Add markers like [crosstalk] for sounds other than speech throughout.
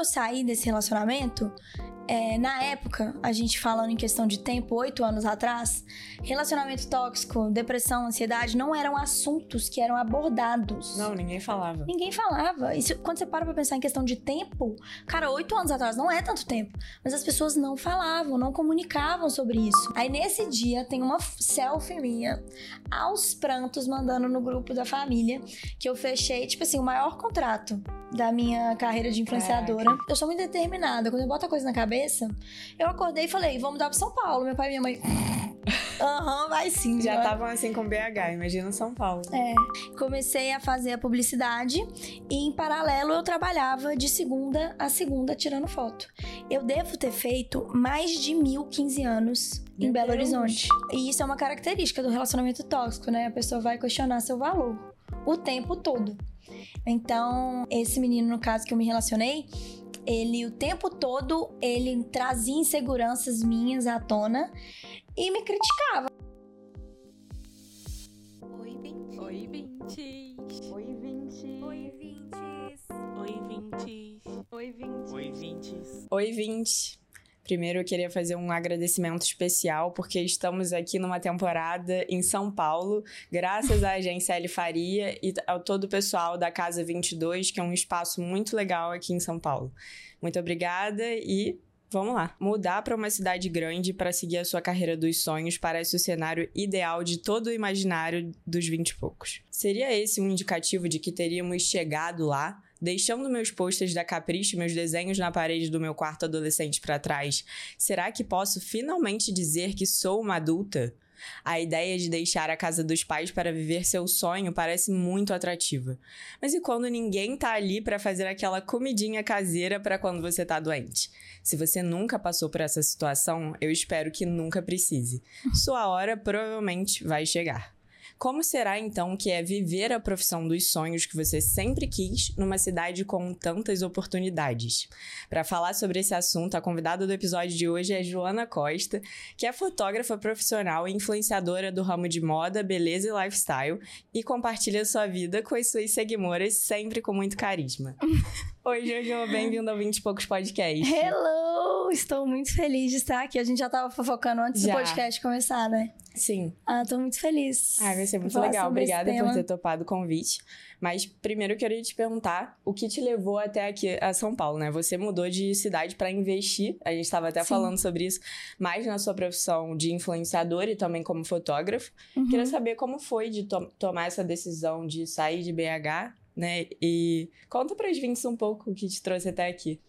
eu saí desse relacionamento, é, na época, a gente falando em questão de tempo, oito anos atrás, relacionamento tóxico, depressão, ansiedade não eram assuntos que eram abordados. Não, ninguém falava. Ninguém falava. E se, quando você para pra pensar em questão de tempo, cara, oito anos atrás não é tanto tempo. Mas as pessoas não falavam, não comunicavam sobre isso. Aí nesse dia tem uma selfie minha, aos prantos, mandando no grupo da família, que eu fechei, tipo assim, o maior contrato da minha carreira de influenciadora. Caraca. Eu sou muito determinada. Quando eu boto a coisa na cabeça, eu acordei e falei, vamos mudar pra São Paulo. Meu pai e minha mãe. [laughs] Aham, uhum, vai sim. Já estavam assim com BH, imagina São Paulo. É. Comecei a fazer a publicidade e, em paralelo, eu trabalhava de segunda a segunda tirando foto. Eu devo ter feito mais de mil 15 anos Meu em Belo Deus. Horizonte. E isso é uma característica do relacionamento tóxico, né? A pessoa vai questionar seu valor o tempo todo. Então, esse menino, no caso que eu me relacionei, ele o tempo todo ele trazia inseguranças minhas à tona e me criticava. Oi, 20. Oi, 20. Oi, 20. Oi, 20. Oi, 20. Oi, 20. Oi, 20. Oi, 20. Primeiro, eu queria fazer um agradecimento especial, porque estamos aqui numa temporada em São Paulo, graças à agência L Faria e ao todo o pessoal da Casa 22, que é um espaço muito legal aqui em São Paulo. Muito obrigada e Vamos lá. Mudar para uma cidade grande para seguir a sua carreira dos sonhos parece o cenário ideal de todo o imaginário dos vinte e poucos. Seria esse um indicativo de que teríamos chegado lá? Deixando meus posters da Capricho, meus desenhos na parede do meu quarto adolescente para trás, será que posso finalmente dizer que sou uma adulta? A ideia de deixar a casa dos pais para viver seu sonho parece muito atrativa. Mas e quando ninguém tá ali para fazer aquela comidinha caseira para quando você tá doente? Se você nunca passou por essa situação, eu espero que nunca precise. Sua hora provavelmente vai chegar. Como será então que é viver a profissão dos sonhos que você sempre quis numa cidade com tantas oportunidades? Para falar sobre esse assunto, a convidada do episódio de hoje é Joana Costa, que é fotógrafa profissional e influenciadora do ramo de moda, beleza e lifestyle e compartilha sua vida com as suas seguidoras sempre com muito carisma. [laughs] Oi, Jojo, bem-vindo ao 20 e Poucos Podcast. Hello! Estou muito feliz de estar aqui. A gente já estava fofocando antes já. do podcast começar, né? Sim. Ah, tô muito feliz. Ah, vai ser muito Falar legal. Obrigada por ter topado o convite. Mas primeiro eu queria te perguntar o que te levou até aqui a São Paulo, né? Você mudou de cidade para investir. A gente estava até Sim. falando sobre isso, mais na sua profissão de influenciador e também como fotógrafo. Uhum. Queria saber como foi de to tomar essa decisão de sair de BH né? E conta para os vintes um pouco o que te trouxe até aqui.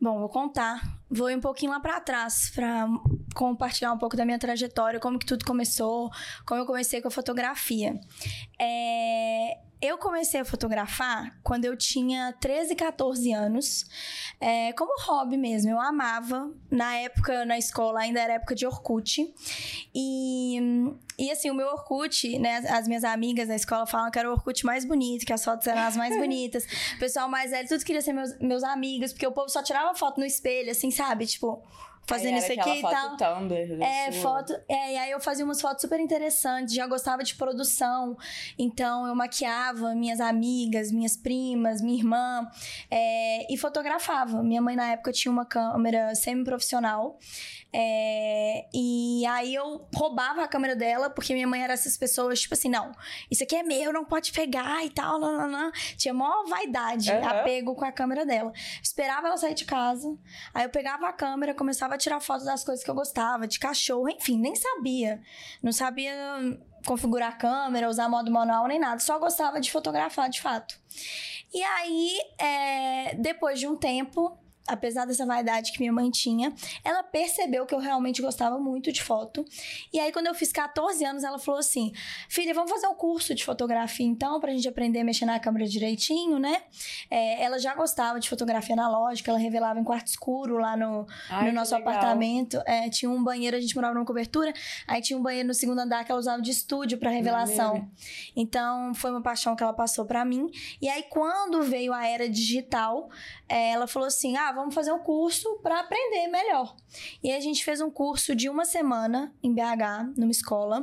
Bom, vou contar. Vou ir um pouquinho lá para trás para compartilhar um pouco da minha trajetória, como que tudo começou, como eu comecei com a fotografia. É, eu comecei a fotografar quando eu tinha 13, 14 anos, é, como hobby mesmo. Eu amava. Na época, na escola, ainda era época de Orkut. E, e assim, o meu Orkut, né? As minhas amigas da escola falam que era o Orkut mais bonito, que as fotos eram as mais [laughs] bonitas. O pessoal mais velho, tudo queria ser meus, meus amigos, porque o povo só tirava foto no espelho, assim, sabe? Tipo, fazendo isso aqui e tal. Tumblr é, sua. foto. É, e aí eu fazia umas fotos super interessantes, já gostava de produção. Então eu maquiava minhas amigas, minhas primas, minha irmã é, e fotografava. Minha mãe na época tinha uma câmera semi-profissional. É, e aí eu roubava a câmera dela, porque minha mãe era essas pessoas, tipo assim, não, isso aqui é meu, não pode pegar e tal, não, não, não. Tinha maior vaidade, uhum. apego com a câmera dela. Esperava ela sair de casa, aí eu pegava a câmera, começava a tirar fotos das coisas que eu gostava, de cachorro, enfim, nem sabia. Não sabia configurar a câmera, usar modo manual, nem nada. Só gostava de fotografar, de fato. E aí, é, depois de um tempo, apesar dessa vaidade que minha mãe tinha, ela percebeu que eu realmente gostava muito de foto. E aí, quando eu fiz 14 anos, ela falou assim: Filha, vamos fazer um curso de fotografia então, pra gente aprender a mexer na câmera direitinho, né? É, ela já gostava de fotografia analógica, ela revelava em quarto escuro lá no, Ai, no nosso apartamento. É, tinha um banheiro, a gente morava numa cobertura, aí tinha um banheiro no segundo andar que ela usava de estúdio para revelação. Então, foi uma paixão que ela passou para mim. E aí, quando veio a era digital, é, ela falou assim: ah, vamos fazer um curso para aprender melhor. E a gente fez um curso de uma semana em BH, numa escola,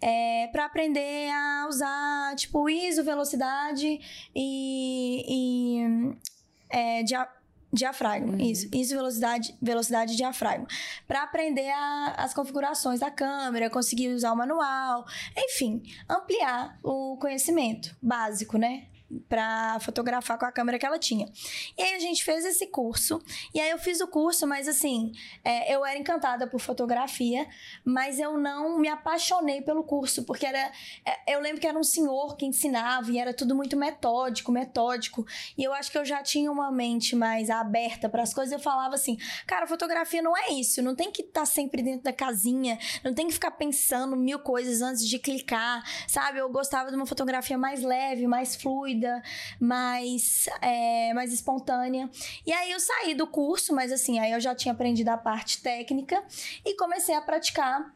é, para aprender a usar, tipo, ISO, velocidade e. e é, de, Diafragma, Uhum. isso. Isso, velocidade, velocidade de diafragma. Pra aprender a- as configurações da câmera, conseguir usar o manual, enfim, ampliar o conhecimento básico, né? Pra fotografar com a câmera que ela tinha. E aí a gente fez esse curso. E aí eu fiz o curso, mas assim, é, eu era encantada por fotografia, mas eu não me apaixonei pelo curso, porque era. é, eu lembro que era um senhor que ensinava e era tudo muito metódico, metódico. E eu acho que eu já tinha uma mente mais aberta para as coisas. Eu falava assim, cara, fotografia não é isso. Não tem que estar sempre dentro da casinha. Não tem que ficar pensando mil coisas antes de clicar, sabe? Eu gostava de uma fotografia mais leve, mais fluida, mais, é, mais espontânea. E aí eu saí do curso, mas assim, aí eu já tinha aprendido a parte técnica e comecei a praticar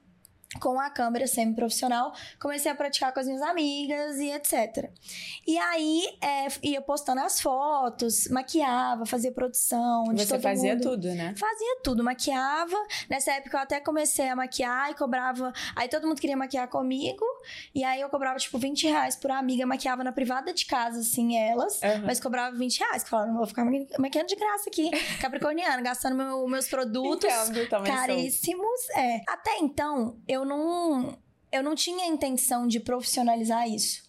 com a câmera semi-profissional, comecei a praticar com as minhas amigas e etc. E aí, é, ia postando as fotos, maquiava, fazia produção de Você todo fazia mundo. tudo, né? Fazia tudo, maquiava. Nessa época eu até comecei a maquiar e cobrava. Aí todo mundo queria maquiar comigo. E aí eu cobrava, tipo, 20 reais por amiga. Maquiava na privada de casa, assim, elas. Aham. Mas cobrava 20 reais. Que falava, não vou ficar maqui- maquiando de graça aqui. [laughs] Capricorniano, gastando meu- meus produtos sou. caríssimos. É. Até então, eu não. Eu não tinha intenção de profissionalizar isso.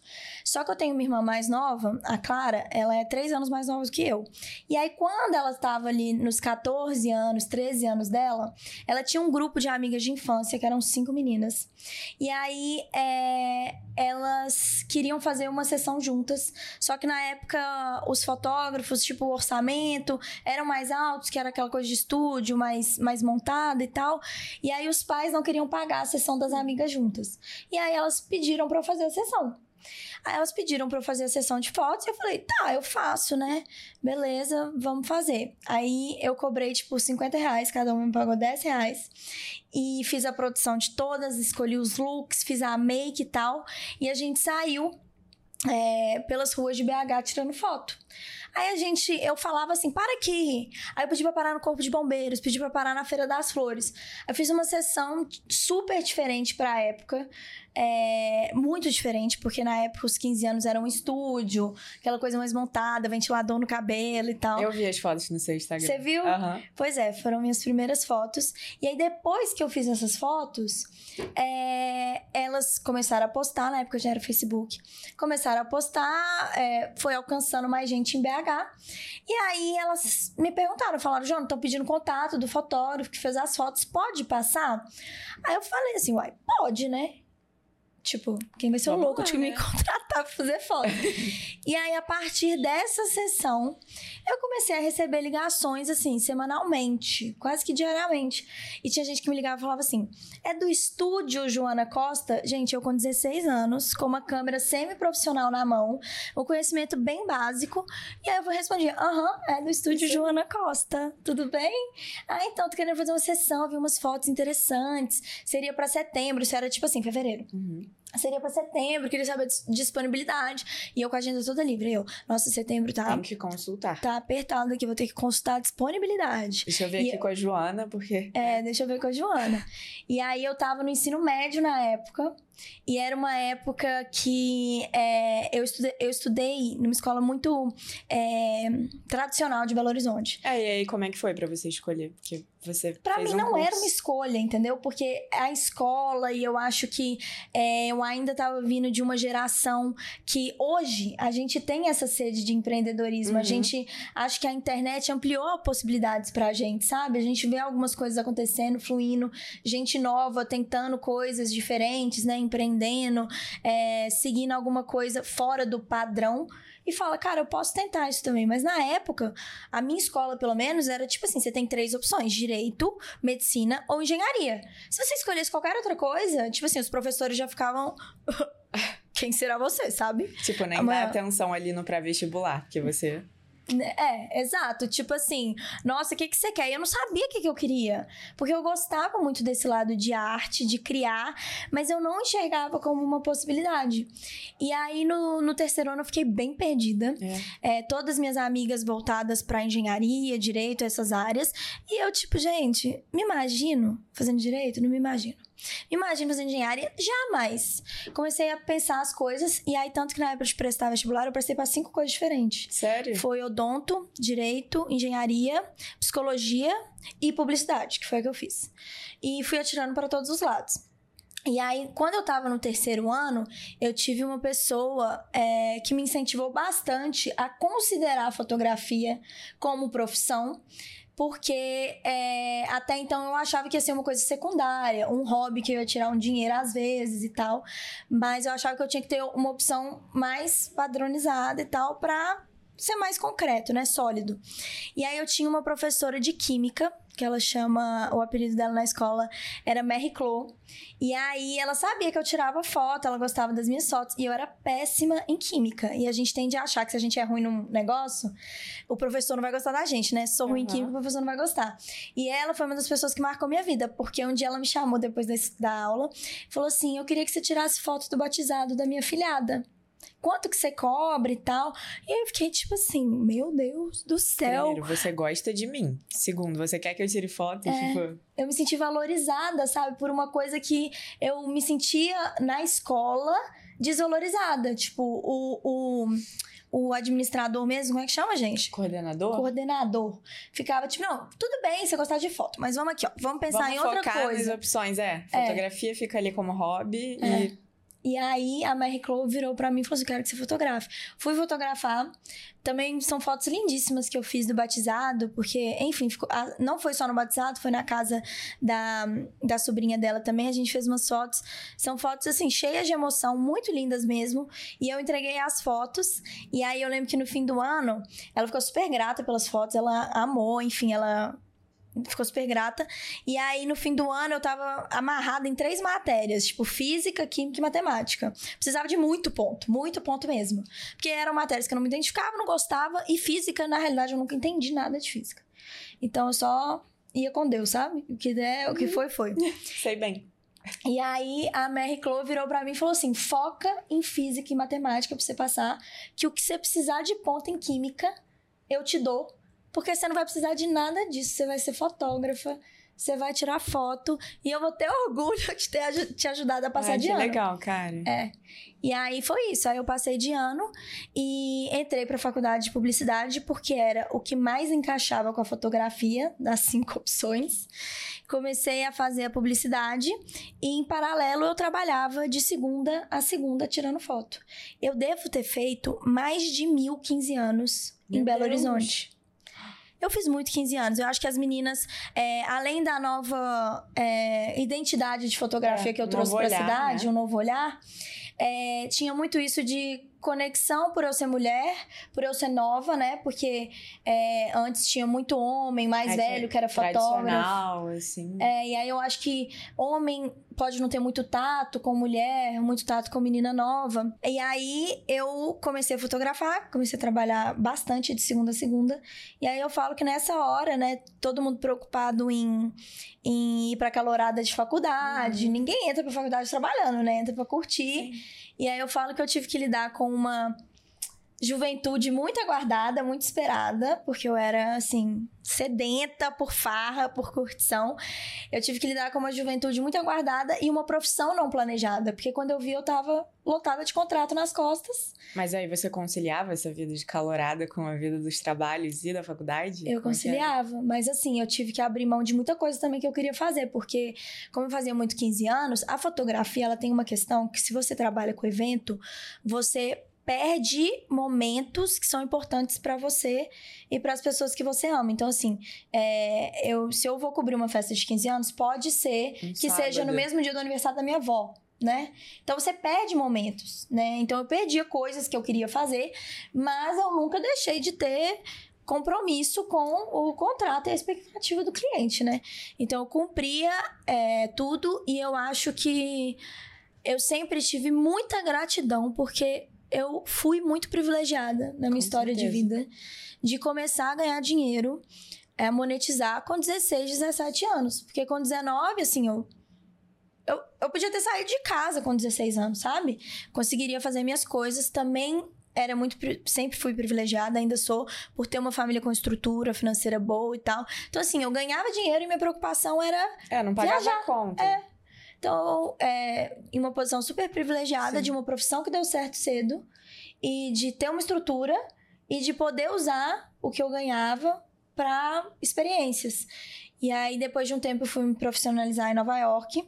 Só que eu tenho uma irmã mais nova, a Clara, ela é três anos mais nova do que eu. E aí, quando ela estava ali nos 14 anos, 13 anos dela, ela tinha um grupo de amigas de infância, que eram cinco meninas. E aí, é, elas queriam fazer uma sessão juntas. Só que na época, os fotógrafos, tipo, o orçamento, eram mais altos, que era aquela coisa de estúdio, mais, mais montada e tal. E aí, os pais não queriam pagar a sessão das amigas juntas. E aí, elas pediram pra eu fazer a sessão. Aí elas pediram pra eu fazer a sessão de fotos e eu falei, tá, eu faço, né? Beleza, vamos fazer. Aí eu cobrei, tipo, 50 reais, cada uma me pagou 10 reais. E fiz a produção de todas, escolhi os looks, fiz a make e tal. E a gente saiu é, pelas ruas de BH tirando foto. Aí a gente, eu falava assim, para aqui. Aí eu pedi pra parar no Corpo de Bombeiros, pedi pra parar na Feira das Flores. Eu fiz uma sessão super diferente pra época. É, muito diferente, porque na época os 15 anos era um estúdio, aquela coisa mais montada, ventilador no cabelo e tal. Eu vi as fotos no seu Instagram. Você viu? Aham. Pois é, foram minhas primeiras fotos. E aí, depois que eu fiz essas fotos, é, elas começaram a postar, na época já era Facebook. Começaram a postar, é, foi alcançando mais gente em BH. E aí elas me perguntaram, falaram, João, estão pedindo contato do fotógrafo que fez as fotos, pode passar? Aí eu falei assim, uai, pode, né? Tipo, quem vai ser o louco de me né? [laughs] contratar pra fazer foto? [laughs] e aí, a partir dessa sessão, eu comecei a receber ligações, assim, semanalmente, quase que diariamente. E tinha gente que me ligava e falava assim: é do estúdio Joana Costa? Gente, eu com 16 anos, com uma câmera semi-profissional na mão, um conhecimento bem básico. E aí eu respondia: aham, é do estúdio Joana Costa, tudo bem? Ah, então, tô querendo fazer uma sessão, vi umas fotos interessantes. Seria pra setembro, isso era tipo assim, fevereiro. Uhum. Seria pra setembro, queria saber dis- disponibilidade. E eu com a agenda toda livre. Eu, nossa, setembro tá, Tem que consultar. tá apertado aqui, vou ter que consultar a disponibilidade. Deixa eu ver E aqui eu- com a Joana, porque. É, deixa eu ver com a Joana. E aí eu tava no ensino médio na época. E era uma época que é, eu, estudei, eu estudei numa escola muito é, tradicional de Belo Horizonte. É, e aí como é que foi pra você escolher? Porque você. Pra mim um não curso. era uma escolha, entendeu? Porque a escola, e eu acho que é, eu ainda tava vindo de uma geração que hoje a gente tem essa sede de empreendedorismo. A Uhum. gente acho que a internet ampliou possibilidades pra gente, sabe? A gente vê algumas coisas acontecendo, fluindo, gente nova tentando coisas diferentes, né? Empreendendo, é, seguindo alguma coisa fora do padrão. E fala, cara, eu posso tentar isso também. Mas na época, a minha escola, pelo menos, era tipo assim: você tem três opções: direito, medicina ou engenharia. Se você escolhesse qualquer outra coisa, tipo assim, os professores já ficavam. [laughs] Quem será você, sabe? Tipo, nem Amanhã- dá atenção ali no pré-vestibular, que você. É, exato. Tipo assim, nossa, o que, que você quer? E eu não sabia o que, que eu queria. Porque eu gostava muito desse lado de arte, de criar, mas eu não enxergava como uma possibilidade. E aí, no, no terceiro ano, eu fiquei bem perdida. É. É, todas minhas amigas voltadas pra engenharia, direito, essas áreas. E eu, tipo, gente, me imagino fazendo direito? Não me imagino. Me imagino fazendo engenharia? Jamais. Comecei a pensar as coisas, e aí, tanto que na época de prestar vestibular, eu prestei para cinco coisas diferentes. Sério? Foi odonto, direito, engenharia, psicologia e publicidade, que foi o que eu fiz. E fui atirando para todos os lados. E aí, quando eu tava no terceiro ano, eu tive uma pessoa é, que me incentivou bastante a considerar a fotografia como profissão. Porque é, até então eu achava que ia ser uma coisa secundária, um hobby que eu ia tirar um dinheiro às vezes e tal. Mas eu achava que eu tinha que ter uma opção mais padronizada e tal pra ser mais concreto, né? Sólido. E aí eu tinha uma professora de química, que ela chama, o apelido dela na escola era Mary Clo. E aí ela sabia que eu tirava foto, ela gostava das minhas fotos, e eu era péssima em química. E a gente tende a achar que se a gente é ruim num negócio, o professor não vai gostar da gente, né? Se sou ruim em Uhum. química, o professor não vai gostar. E ela foi uma das pessoas que marcou minha vida, porque um dia ela me chamou depois da aula, falou assim: "Eu queria que você tirasse foto do batizado da minha filhada" quanto que você cobra e tal. E eu fiquei tipo assim, meu Deus do céu. Primeiro, você gosta de mim. Segundo, você quer que eu tire foto? É. Tipo, Eu me senti valorizada, sabe? Por uma coisa que eu me sentia na escola desvalorizada. Tipo, o, o, o administrador mesmo, como é que chama, gente? coordenador? Coordenador. Ficava tipo, não, tudo bem você gostar de foto, mas vamos aqui, ó. Vamos pensar Vamos em outra focar coisa. nas opções, é. Fotografia fica ali como hobby É. e E aí a Mary Chloe virou pra mim e falou assim: quero que você fotografe. Fui fotografar. Também são fotos lindíssimas que eu fiz do batizado, porque, enfim, ficou- não foi só no batizado, foi na casa da, da sobrinha dela também. A gente fez umas fotos. São fotos, assim, cheias de emoção, muito lindas mesmo. E eu entreguei as fotos. E aí eu lembro que no fim do ano, ela ficou super grata pelas fotos, ela amou, enfim, ela ficou super grata. E aí, no fim do ano, eu tava amarrada em três matérias, tipo física, química e matemática. Precisava de muito ponto, muito ponto mesmo. Porque eram matérias que eu não me identificava, não gostava, e física, na realidade, eu nunca entendi nada de física. Então eu só ia com Deus, sabe? O que der, o que foi, foi. [laughs] sei bem. E aí a Mary Chloe virou pra mim e falou assim: foca em física e matemática pra você passar, que o que você precisar de ponto em química, eu te dou. Porque você não vai precisar de nada disso. Você vai ser fotógrafa, você vai tirar foto, e eu vou ter [laughs] orgulho de ter te ajudado a passar Ai, de que ano. legal, cara. E aí foi isso. Aí eu passei de ano e entrei pra faculdade de publicidade porque era o que mais encaixava com a fotografia, das cinco [laughs] opções. Comecei a fazer a publicidade e, em paralelo, eu trabalhava de segunda a segunda tirando foto. Eu devo ter feito mais de mil 15 anos em Meu Belo Deus. Horizonte. Eu fiz muito 15 anos. Eu acho que as meninas, é, além da nova é, identidade de fotografia É, que eu trouxe pra olhar, cidade, né? um novo olhar, é, tinha muito isso de conexão por eu ser mulher, por eu ser nova, né? Porque é, antes tinha muito homem mais É, velho que era fotógrafo. Tradicional, assim. É, e aí eu acho que homem pode não ter muito tato com mulher, muito tato com menina nova. E aí eu comecei a fotografar, comecei a trabalhar bastante de segunda a segunda. E aí eu falo que nessa hora, né, todo mundo preocupado em, em ir pra calorada de faculdade. Ninguém entra pra faculdade trabalhando, né? Entra pra curtir. E aí eu falo que eu tive que lidar com uma juventude muito aguardada, muito esperada, porque eu era assim, sedenta por farra, por curtição. Eu tive que lidar com uma juventude muito aguardada e uma profissão não planejada, porque quando eu vi eu tava lotada de contrato nas costas. Mas aí você conciliava essa vida de calorada com a vida dos trabalhos e da faculdade? Eu conciliava, mas assim, eu tive que abrir mão de muita coisa também que eu queria fazer, porque como eu fazia muito 15 anos, a fotografia ela tem uma questão que se você trabalha com evento, você perde momentos que são importantes pra você e para as pessoas que você ama. Então assim, é, eu se eu vou cobrir uma festa de 15 anos, pode ser Um que seja no sábado. mesmo dia do aniversário da minha avó, né? Então você perde momentos, né? Então eu perdia coisas que eu queria fazer, mas eu nunca deixei de ter compromisso com o contrato e a expectativa do cliente, né? Então eu cumpria é, tudo e eu acho que eu sempre tive muita gratidão porque eu fui muito privilegiada na minha Com história de certeza. vida de começar a ganhar dinheiro, é, monetizar com 16, 17 anos. Porque com 19, assim, eu, eu, eu podia ter saído de casa com 16 anos, sabe? Conseguiria fazer minhas coisas. Também era muito. Sempre fui privilegiada, ainda sou, por ter uma família com estrutura financeira boa e tal. Então, assim, eu ganhava dinheiro e minha preocupação era É, não pagava Viajar. conta. Então, é, em uma posição super privilegiada Sim. de uma profissão que deu certo cedo e de ter uma estrutura e de poder usar o que eu ganhava para experiências. E aí, depois de um tempo, eu fui me profissionalizar em Nova York.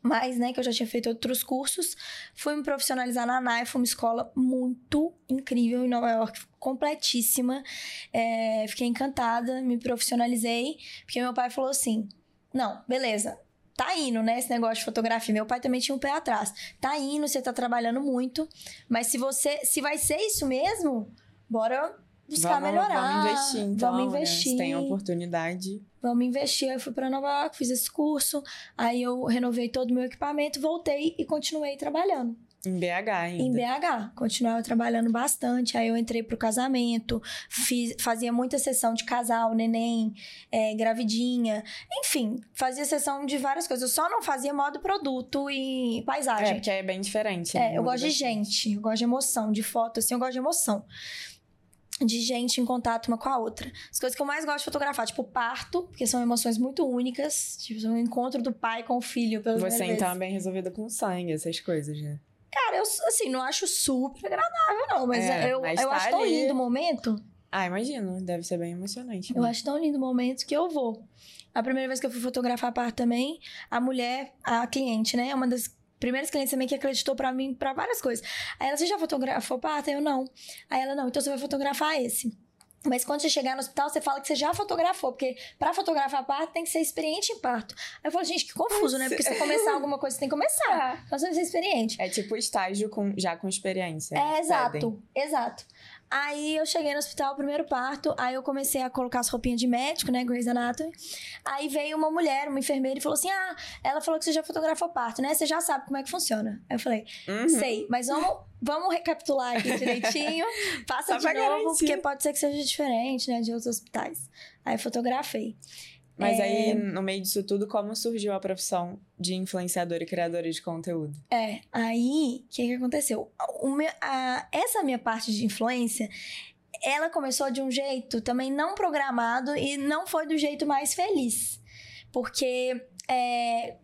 Mas, né, que eu já tinha feito outros cursos. Fui me profissionalizar na NAI, foi uma escola muito incrível em Nova York, completíssima. É, fiquei encantada, me profissionalizei, porque meu pai falou assim: não, beleza. Tá indo, né? Esse negócio de fotografia. Meu pai também tinha um pé atrás. Tá indo, você tá trabalhando muito. Mas se você. Se vai ser isso mesmo, bora buscar vamos, melhorar. Vamos investir, então. Vamos né? investir. Se tem oportunidade. Vamos investir. Aí eu fui pra Nova York, fiz esse curso. Aí eu renovei todo o meu equipamento, voltei e continuei trabalhando. Em BH ainda. Em BH. Continuava trabalhando bastante. Aí eu entrei pro casamento, fiz, fazia muita sessão de casal, neném, é, gravidinha. Enfim, fazia sessão de várias coisas. Eu só não fazia modo produto e É, paisagem. porque é bem diferente. É, né? eu Muda gosto de gente, eu gosto de emoção, de foto, assim, eu gosto de emoção. De gente em contato uma com a outra. As coisas que eu mais gosto de fotografar, tipo parto, porque são emoções muito únicas. Tipo, o encontro do pai com o filho, pela Você então é bem resolvida com sangue, essas coisas, né? Cara, eu, assim, não acho super agradável, não. Mas É, eu, mas eu tá acho tão ali. lindo o momento. Ah, imagino. Deve ser bem emocionante. Eu né? acho tão lindo o momento que eu vou. A primeira vez que eu fui fotografar parto também, a mulher, a cliente, né? Uma das primeiras clientes também que acreditou pra mim pra várias coisas. Aí ela, você já fotografou parto? Eu não. Aí ela, não, então você vai fotografar esse. Mas quando você chegar no hospital, você fala que você já fotografou, porque pra fotografar parto tem que ser experiente em parto. Aí eu falo, gente, que confuso, né? Porque se você começar alguma coisa, você tem que começar. Então você tem que ser experiente. É tipo estágio com, já com experiência. É, exato, pedem. exato. Aí eu cheguei no hospital, primeiro parto, aí eu comecei a colocar as roupinhas de médico, né, Grey's Anatomy. Aí veio uma mulher, uma enfermeira, e falou assim: Ah, ela falou que você já fotografou parto, né? Você já sabe como é que funciona. Aí eu falei: Uhum. Sei, mas vamos, vamos recapitular aqui direitinho. [laughs] Passa Só de novo, garantir. porque pode ser que seja diferente, né, de outros hospitais. Aí fotografei. Mas É. aí, no meio disso tudo, como surgiu a profissão de influenciadora e criadora de conteúdo? É, aí, o que, que aconteceu? Meu- a- essa minha parte de influência, ela começou de um jeito também não programado e não foi do jeito mais feliz. Porque é,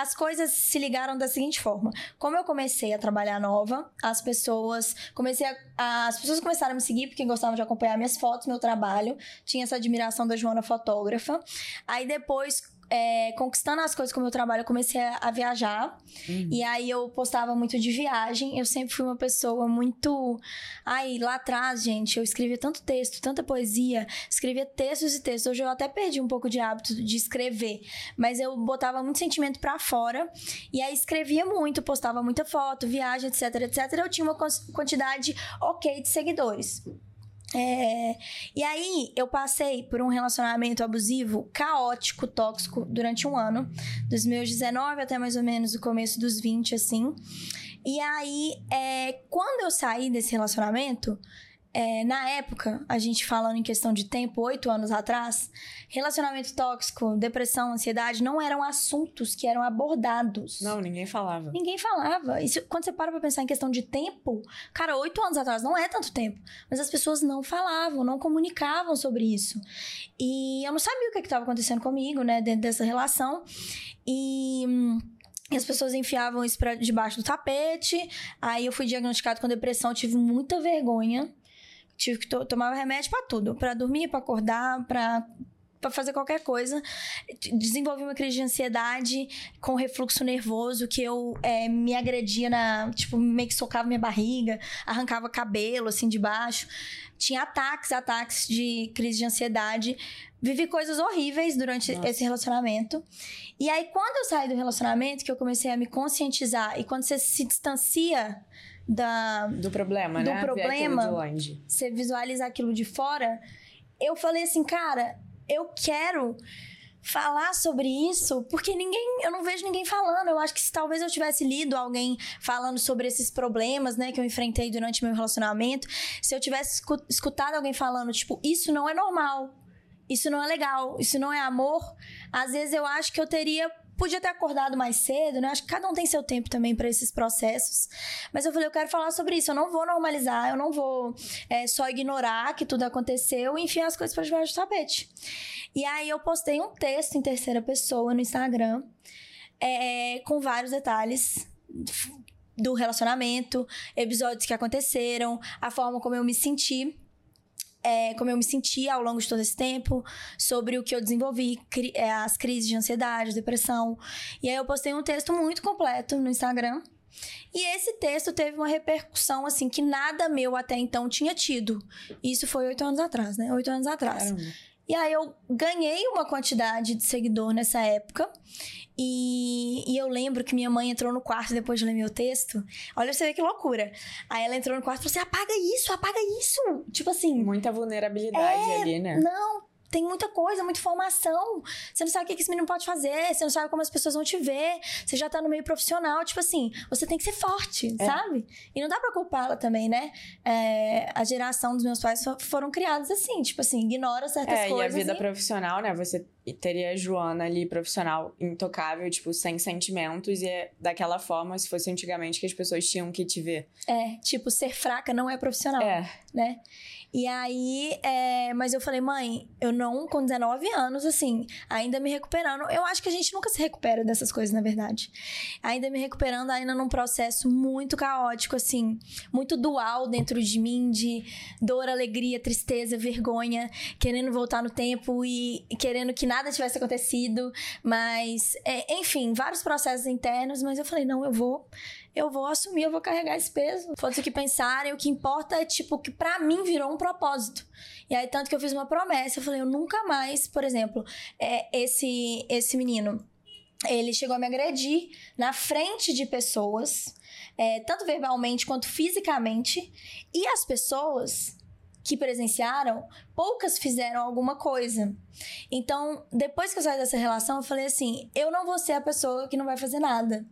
as coisas se ligaram da seguinte forma. Como eu comecei a trabalhar nova, as pessoas comecei a, as pessoas começaram a me seguir porque gostavam de acompanhar minhas fotos, meu trabalho. Tinha essa admiração da Joana fotógrafa. Aí depois, é, conquistando as coisas com o meu trabalho, eu comecei a, a viajar. Uhum. E aí eu postava muito de viagem. Eu sempre fui uma pessoa muito. Ai, lá atrás, gente, eu escrevia tanto texto, tanta poesia, escrevia textos e textos. Hoje eu até perdi um pouco de hábito de escrever, mas eu botava muito sentimento pra fora. E aí escrevia muito, postava muita foto, viagem, etc, etc. Eu tinha uma quant- quantidade ok de seguidores. É, e aí, eu passei por um relacionamento abusivo caótico, tóxico, durante um ano. Dos meus 19 até mais ou menos o começo dos 20, assim. E aí, é, quando eu saí desse relacionamento, é, na época, a gente falando em questão de tempo, oito anos atrás, relacionamento tóxico, depressão, ansiedade não eram assuntos que eram abordados. Não, ninguém falava. Ninguém falava. Isso, quando você para pra pensar em questão de tempo, cara, oito anos atrás não é tanto tempo. Mas as pessoas não falavam, não comunicavam sobre isso. E eu não sabia o que estava acontecendo comigo, né, dentro dessa relação. E. e as pessoas enfiavam isso pra debaixo do tapete. Aí eu fui diagnosticado com depressão, tive muita vergonha. Tive que to tomar remédio pra tudo, Pra dormir, pra acordar, pra para fazer qualquer coisa. Desenvolvi uma crise de ansiedade com refluxo nervoso que eu é, me agredia na. Tipo, meio que socava minha barriga, arrancava cabelo assim de baixo. Tinha ataques, ataques de crise de ansiedade. Vivi coisas horríveis durante Nossa. esse relacionamento. E aí, quando eu saí do relacionamento, que eu comecei a me conscientizar, e quando você se distancia da, Do problema, Do né? Problema. você visualiza aquilo de fora, eu falei assim, cara, eu quero falar sobre isso, porque ninguém, eu não vejo ninguém falando. Eu acho que se talvez eu tivesse lido alguém falando sobre esses problemas, né, que eu enfrentei durante meu relacionamento, se eu tivesse escu- escutado alguém falando, tipo, isso não é normal, isso não é legal, isso não é amor, às vezes eu acho que eu teria Podia ter acordado mais cedo, né? Acho que cada um tem seu tempo também para esses processos. Mas eu falei, eu quero falar sobre isso. Eu não vou normalizar, eu não vou é, só ignorar que tudo aconteceu e enfiar as coisas para debaixo do tapete. E aí eu postei um texto em terceira pessoa no Instagram. é, com vários detalhes do relacionamento, episódios que aconteceram, a forma como eu me senti. É, como eu me senti ao longo de todo esse tempo, sobre o que eu desenvolvi, cri- é, as crises de ansiedade, depressão. E aí eu postei um texto muito completo no Instagram. E esse texto teve uma repercussão, assim, que nada meu até então tinha tido. Isso foi oito anos atrás, né? Oito anos atrás. Caramba. E aí eu ganhei uma quantidade de seguidor nessa época. E, e eu lembro que minha mãe entrou no quarto depois de ler meu texto. Olha você ver que loucura. Aí ela entrou no quarto e falou assim: apaga isso, apaga isso. Tipo assim, Muita vulnerabilidade ali, né? não, tem muita coisa, muita informação. Você não sabe o que esse menino pode fazer, você não sabe como as pessoas vão te ver. Você já tá no meio profissional, tipo assim, você tem que ser forte, É. sabe? E não dá pra culpá-la também, né? É, a geração dos meus pais fo- foram criados assim, tipo assim, ignora certas É, e a coisas. vida e- profissional, né? Você teria a Joana ali, profissional, intocável, tipo, sem sentimentos, e é daquela forma, se fosse antigamente, que as pessoas tinham que te ver. É, tipo, ser fraca não é profissional, É, né? E aí, é, mas eu falei, mãe, eu não, com 19 anos, assim, ainda me recuperando. Eu acho que a gente nunca se recupera dessas coisas, na verdade. Ainda me recuperando, ainda num processo muito caótico, assim, muito dual dentro de mim, de dor, alegria, tristeza, vergonha, querendo voltar no tempo e querendo que nada tivesse acontecido. Mas, é, enfim, vários processos internos, mas eu falei, não, eu vou eu vou assumir, eu vou carregar esse peso. Foda-se o que pensarem, o que importa é, tipo, que pra mim virou um propósito. E aí, tanto que eu fiz uma promessa, eu falei, eu nunca mais, por exemplo, é, esse, esse menino, ele chegou a me agredir na frente de pessoas, é, tanto verbalmente quanto fisicamente, e as pessoas que presenciaram, poucas fizeram alguma coisa. Então, depois que eu saí dessa relação, eu falei assim: eu não vou ser a pessoa que não vai fazer nada.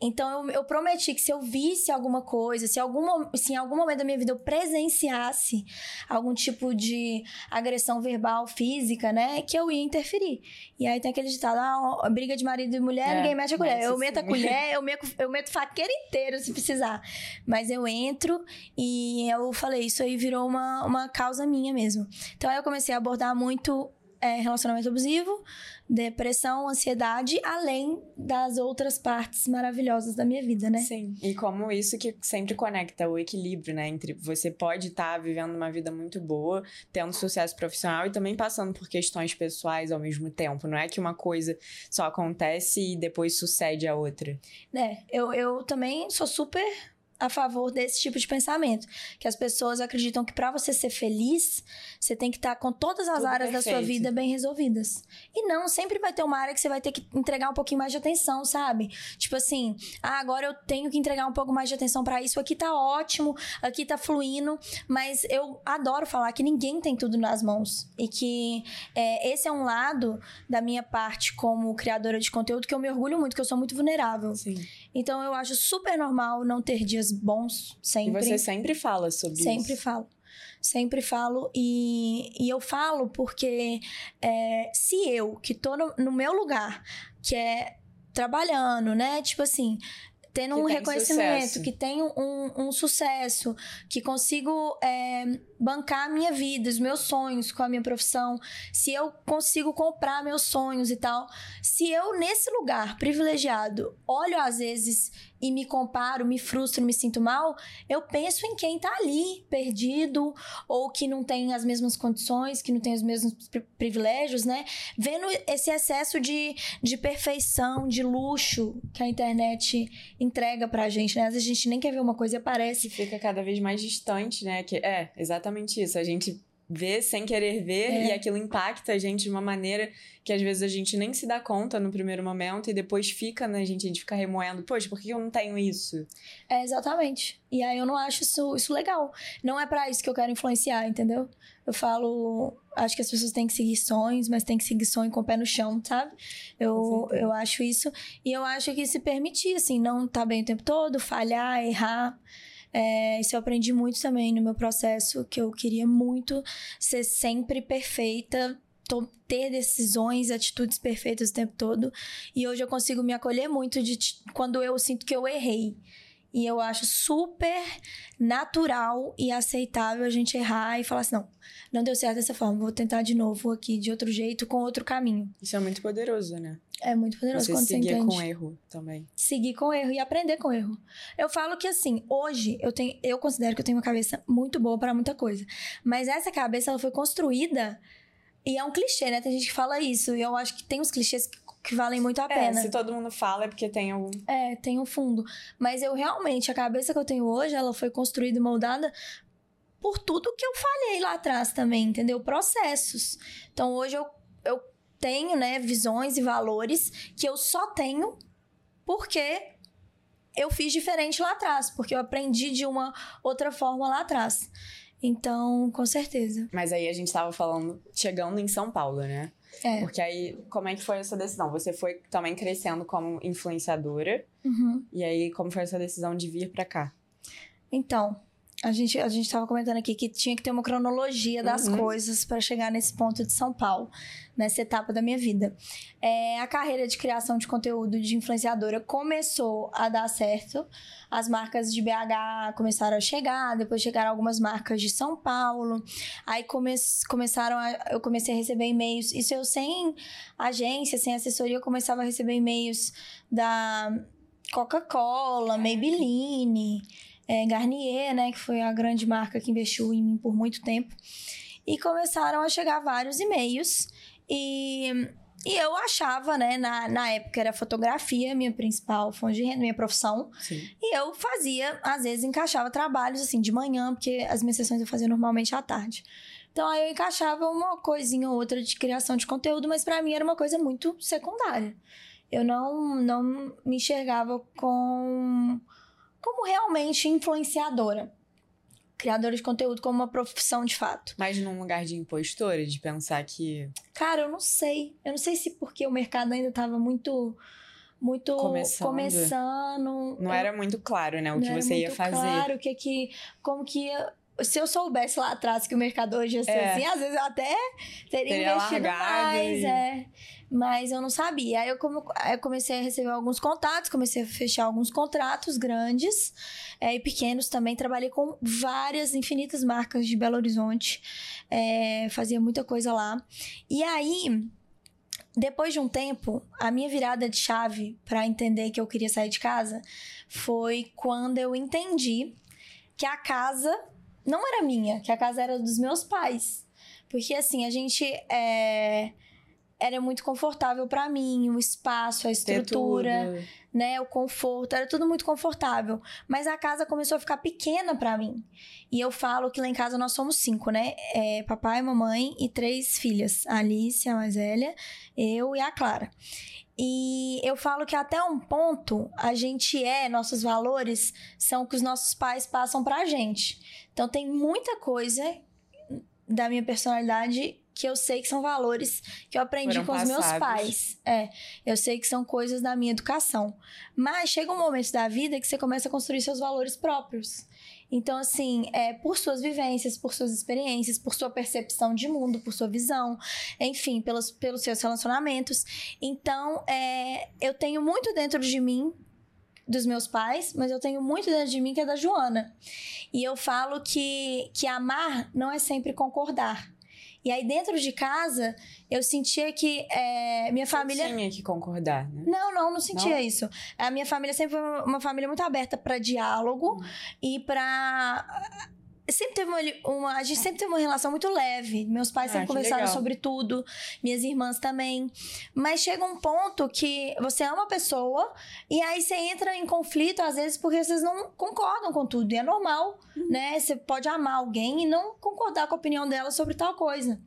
Então eu, eu prometi que se eu visse alguma coisa, se, algum, se em algum momento da minha vida eu presenciasse algum tipo de agressão verbal, física, né, que eu ia interferir. E aí tem aquele ditado, ah, briga de marido e mulher, É, ninguém mete a colher. Eu meto a [laughs] colher, eu meto, eu meto faqueiro inteiro se precisar. Mas eu entro e eu falei, isso aí virou uma, uma causa minha mesmo. Então aí eu comecei a abordar muito é, relacionamento abusivo, depressão, ansiedade, além das outras partes maravilhosas da minha vida, né? sim. E como isso que sempre conecta o equilíbrio, né? Entre você pode estar vivendo uma vida muito boa, tendo sucesso profissional e também passando por questões pessoais ao mesmo tempo. Não é que uma coisa só acontece e depois sucede a outra. É, eu, eu também sou super a favor desse tipo de pensamento. Que as pessoas acreditam que pra você ser feliz, você tem que estar com todas as Tudo áreas da sua perfeito. vida bem resolvidas. E não, sempre vai ter uma área que você vai ter que entregar um pouquinho mais de atenção, sabe? Tipo assim, ah, agora eu tenho que entregar um pouco mais de atenção pra isso. Aqui tá ótimo, aqui tá fluindo, mas eu adoro falar que ninguém tem tudo nas mãos. E que é, esse é um lado da minha parte como criadora de conteúdo que eu me orgulho muito, que eu sou muito vulnerável. Sim. Então eu acho super normal não ter dias bons E sempre. você sempre fala sobre sempre isso. falo. Sempre falo. E, e eu falo porque é, se eu, que tô no, no meu lugar, que é trabalhando, né? Tipo assim. Tendo um reconhecimento, sucesso. que tenho um, um sucesso, que consigo é, bancar a minha vida, os meus sonhos com a minha profissão, se eu consigo comprar meus sonhos e tal. Se eu, nesse lugar privilegiado, olho às vezes e me comparo, me frustro, me sinto mal, eu penso em quem tá ali, perdido, ou que não tem as mesmas condições, que não tem os mesmos pri- privilégios, né? Vendo esse excesso de, de perfeição, de luxo que a internet entrega pra gente, né? Às vezes a gente nem quer ver uma coisa e aparece. fica cada vez mais distante, né? Que é exatamente isso. A gente vê sem querer ver É. e aquilo impacta a gente de uma maneira que às vezes a gente nem se dá conta no primeiro momento e depois fica, né? A gente, a gente fica remoendo. Poxa, por que eu não tenho isso? É, exatamente. E aí eu não acho isso, isso legal. Não é pra isso que eu quero influenciar, entendeu? Eu falo, acho que as pessoas têm que seguir sonhos, mas tem que seguir sonho com o pé no chão, sabe? Eu, eu acho isso. E eu acho que se permitir, assim, não tá bem o tempo todo, falhar, errar. É, isso eu aprendi muito também no meu processo, que eu queria muito ser sempre perfeita, ter decisões, atitudes perfeitas o tempo todo. E hoje eu consigo me acolher muito de quando eu sinto que eu errei. E eu acho super natural e aceitável a gente errar e falar assim: não, não deu certo dessa forma, vou tentar de novo aqui, de outro jeito, com outro caminho. Isso é muito poderoso, né? É muito poderoso Você quando você seguir entende. com erro também. Seguir com erro e aprender com erro. Eu falo que assim, hoje eu tenho, eu considero que eu tenho uma cabeça muito boa para muita coisa. Mas essa cabeça ela foi construída e é um clichê, né? Tem gente que fala isso. E eu acho que tem uns clichês que, que valem muito a É, pena. se todo mundo fala é porque tem algum. É, tem um fundo. Mas eu realmente, a cabeça que eu tenho hoje, ela foi construída e moldada por tudo que eu falhei lá atrás também, entendeu? Processos. Então hoje eu, eu tenho, né, visões e valores que eu só tenho porque eu fiz diferente lá atrás, porque eu aprendi de uma outra forma lá atrás. Então, com certeza. Mas aí a gente tava falando, chegando em São Paulo, né? É. Porque aí, como é que foi essa decisão? Você foi também crescendo como influenciadora. Uhum. E aí, como foi essa decisão de vir pra cá? Então, a gente, a gente tava comentando aqui que tinha que ter uma cronologia das Uhum. coisas para chegar nesse ponto de São Paulo, nessa etapa da minha vida. É, a carreira de criação de conteúdo de influenciadora começou a dar certo. As marcas de BH começaram a chegar, depois chegaram algumas marcas de São Paulo. Aí come, começaram a, eu comecei a receber e-mails. Isso eu sem agência, sem assessoria, eu começava a receber e-mails da Coca-Cola, Maybelline, é, Garnier, né, que foi a grande marca que investiu em mim por muito tempo. E começaram a chegar vários e-mails. E, e eu achava, né, na, na época era fotografia, minha principal fonte de renda, minha profissão. Sim. E eu fazia, às vezes encaixava trabalhos assim de manhã, porque as minhas sessões eu fazia normalmente à tarde. Então aí eu encaixava uma coisinha ou outra de criação de conteúdo, mas pra mim era uma coisa muito secundária. Eu não, não me enxergava com, como realmente influenciadora. Criadora de conteúdo como uma profissão de fato. Mas num lugar de impostora, de pensar que. Cara, eu não sei. Eu não sei se porque o mercado ainda tava muito. Muito Começando. começando. Não Eu- era muito claro, né? O que não era você ia muito fazer. Claro, o que que. Como que ia. Se eu soubesse lá atrás que o mercado hoje ia ser É. assim, às vezes eu até teria, Teria investido mais, e- é. Mas eu não sabia. Aí eu, come- eu comecei a receber alguns contatos, comecei a fechar alguns contratos grandes é, e pequenos também. Trabalhei com várias, infinitas marcas de Belo Horizonte. É, fazia muita coisa lá. E aí, depois de um tempo, a minha virada de chave para entender que eu queria sair de casa foi quando eu entendi que a casa não era minha, que a casa era dos meus pais. Porque assim, a gente é, era muito confortável para mim, o espaço, a estrutura né, o conforto, era tudo muito confortável. Mas a casa começou a ficar pequena pra mim. E eu falo que lá em casa nós somos cinco, né? É, papai, mamãe e três filhas. A Alice, a mais velha, eu e a Clara. E eu falo que até um ponto a gente é, nossos valores são o que os nossos pais passam pra gente. Então tem muita coisa da minha personalidade que eu sei que são valores que eu aprendi Foram com os meus passados. pais. É, eu sei que são coisas da minha educação. Mas chega um momento da vida que você começa a construir seus valores próprios. Então, assim, é por suas vivências, por suas experiências, por sua percepção de mundo, por sua visão, enfim, pelos, pelos seus relacionamentos. Então, é, eu tenho muito dentro de mim dos meus pais, mas eu tenho muito dentro de mim que é da Joana. E eu falo que, que amar não é sempre concordar. E aí, dentro de casa, eu sentia que é, minha Você família. tinha que concordar, né? Não, não, não sentia Não? isso. A minha família sempre foi uma família muito aberta para diálogo Hum. e para sempre teve uma, uma- a gente sempre teve uma relação muito leve. Meus pais Ah, sempre conversaram legal. sobre tudo, minhas irmãs também. Mas chega um ponto que você ama a pessoa e aí você entra em conflito às vezes porque vocês não concordam com tudo. E é normal, Uhum. né? Você pode amar alguém e não concordar com a opinião dela sobre tal coisa.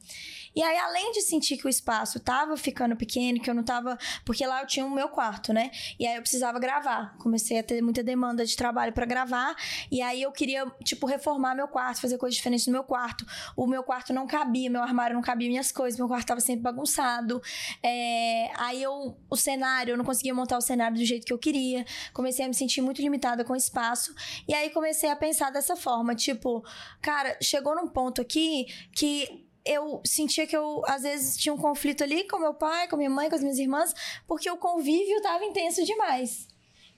E aí, além de sentir que o espaço tava ficando pequeno, que eu não tava. Porque lá eu tinha o meu quarto, né? E aí eu precisava gravar. Comecei a ter muita demanda de trabalho pra gravar. E aí eu queria, tipo, reformar meu quarto, fazer coisas diferentes no meu quarto. O meu quarto não cabia, meu armário não cabia minhas coisas, meu quarto tava sempre bagunçado. É, Aí eu. O cenário, eu não conseguia montar o cenário do jeito que eu queria. Comecei a me sentir muito limitada com espaço. E aí comecei a pensar dessa forma, tipo, cara, chegou num ponto aqui que eu sentia que eu, às vezes, tinha um conflito ali com meu pai, com minha mãe, com as minhas irmãs, porque o convívio tava intenso demais.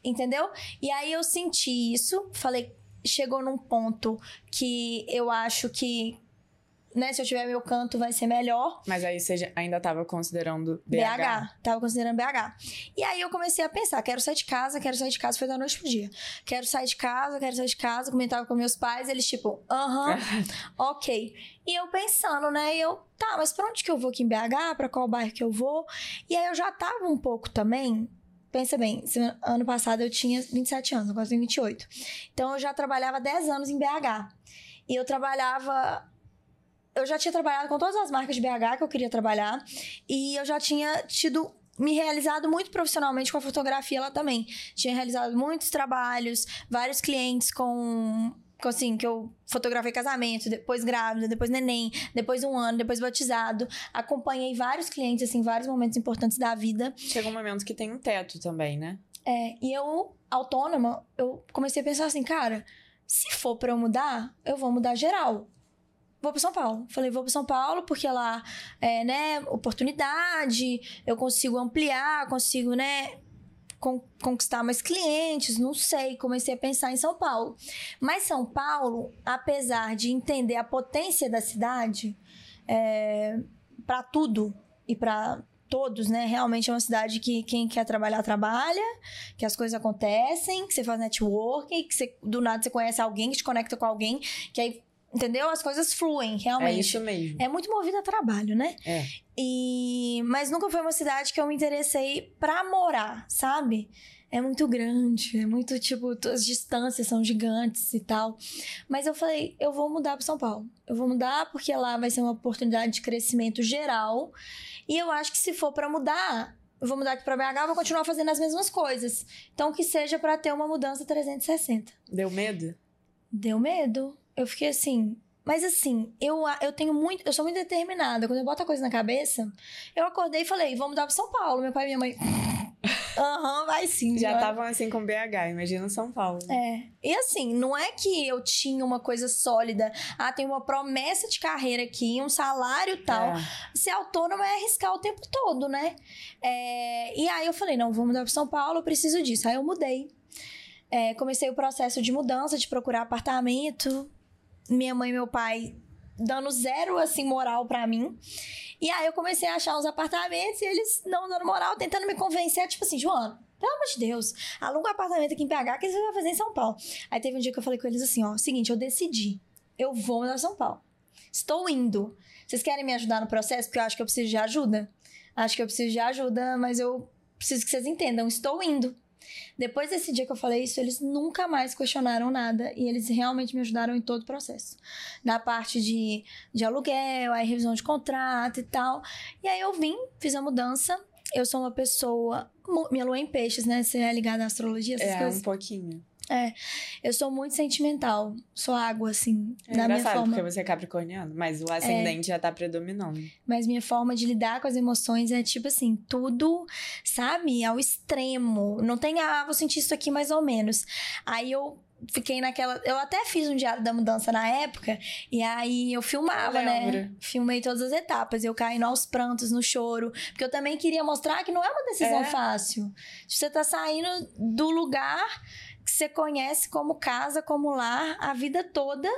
Entendeu? E aí eu senti isso, falei, chegou num ponto que eu acho que, né, se eu tiver meu canto vai ser melhor. Mas aí você ainda tava considerando BH. BH. Tava considerando BH. E aí eu comecei a pensar, quero sair de casa, quero sair de casa, foi da noite pro dia. Quero sair de casa, quero sair de casa, comentava com meus pais, eles tipo, aham, [laughs] ok. E eu pensando, né, e eu, tá, mas pra onde que eu vou aqui em BH? Pra qual bairro que eu vou? E aí eu já tava um pouco também, pensa bem, ano passado eu tinha 27 anos, agora eu tenho 28. Então eu já trabalhava 10 anos em BH. E eu trabalhava eu já tinha trabalhado com todas as marcas de BH que eu queria trabalhar e eu já tinha tido me realizado muito profissionalmente com a fotografia lá também. Tinha realizado muitos trabalhos, vários clientes com, com assim, que eu fotografei casamento, depois grávida, depois neném, depois um ano, depois batizado. Acompanhei vários clientes, assim, vários momentos importantes da vida. Chega um momento que tem um teto também, né? É, e eu, autônoma, eu comecei a pensar assim, cara, se for pra eu mudar, eu vou mudar geral. Vou pra São Paulo. Falei, vou pra São Paulo porque lá, é, né, oportunidade, eu consigo ampliar, consigo, né, con- conquistar mais clientes, não sei. Comecei a pensar em São Paulo. Mas São Paulo, apesar de entender a potência da cidade, é, para tudo e para todos, né? Realmente é uma cidade que quem quer trabalhar, trabalha, que as coisas acontecem, que você faz networking, que você, do nada você conhece alguém, que te conecta com alguém, que aí, entendeu? As coisas fluem, realmente. É isso mesmo. É muito movida a trabalho, né? É. E mas nunca foi uma cidade que eu me interessei pra morar, sabe? É muito grande, é muito tipo, as distâncias são gigantes e tal. Mas eu falei, eu vou mudar para São Paulo. Eu vou mudar porque lá vai ser uma oportunidade de crescimento geral. E eu acho que se for pra mudar, eu vou mudar aqui pra BH, vou continuar fazendo as mesmas coisas. Então que seja pra ter uma mudança 360. Deu medo? Deu medo. Eu fiquei assim. Mas assim, eu, eu tenho muito. Eu sou muito determinada. Quando eu boto a coisa na cabeça, eu acordei e falei, vou mudar pra São Paulo. Meu pai e minha mãe. [laughs] Aham, vai sim. Já vai." estavam assim com BH, imagina São Paulo. É. E assim, não é que eu tinha uma coisa sólida. Ah, tem uma promessa de carreira aqui, um salário tal. É. Ser autônoma é arriscar o tempo todo, né? É, E aí eu falei, não, vou mudar para São Paulo, eu preciso disso. Aí eu mudei. É, comecei o processo de mudança, de procurar apartamento. Minha mãe e meu pai dando zero, assim, moral pra mim. E aí eu comecei a achar uns apartamentos e eles não dando moral, tentando me convencer, tipo assim, Joana, pelo amor de Deus, aluga um apartamento aqui em PH que você vai fazer em São Paulo. Aí teve um dia que eu falei com eles assim, ó, seguinte, eu decidi, eu vou pra São Paulo. Estou indo. Vocês querem me ajudar no processo? Porque eu acho que eu preciso de ajuda. Acho que eu preciso de ajuda, mas eu preciso que vocês entendam, estou indo. Depois desse dia que eu falei isso, eles nunca mais questionaram nada e eles realmente me ajudaram em todo o processo. Na parte de, de aluguel, aí revisão de contrato e tal. E aí eu vim, fiz a mudança. Eu sou uma pessoa. Minha lua é em peixes, né? Você é ligada à astrologia, essas É, coisas. um pouquinho. Eu sou muito sentimental. Sou água, assim, É na minha engraçado, forma. porque você é capricorniano, mas o ascendente já tá predominando. Mas minha forma de lidar com as emoções é tipo assim, tudo, sabe, ao extremo. Não tem, ah, vou sentir isso aqui mais ou menos. Aí eu fiquei naquela. Eu até fiz um diário da mudança na época, e aí eu filmava, Eu né? Filmei todas as etapas, eu caindo aos prantos, no choro. Porque eu também queria mostrar que não é uma decisão É. fácil. Você tá saindo do lugar que você conhece como casa, como lar, a vida toda.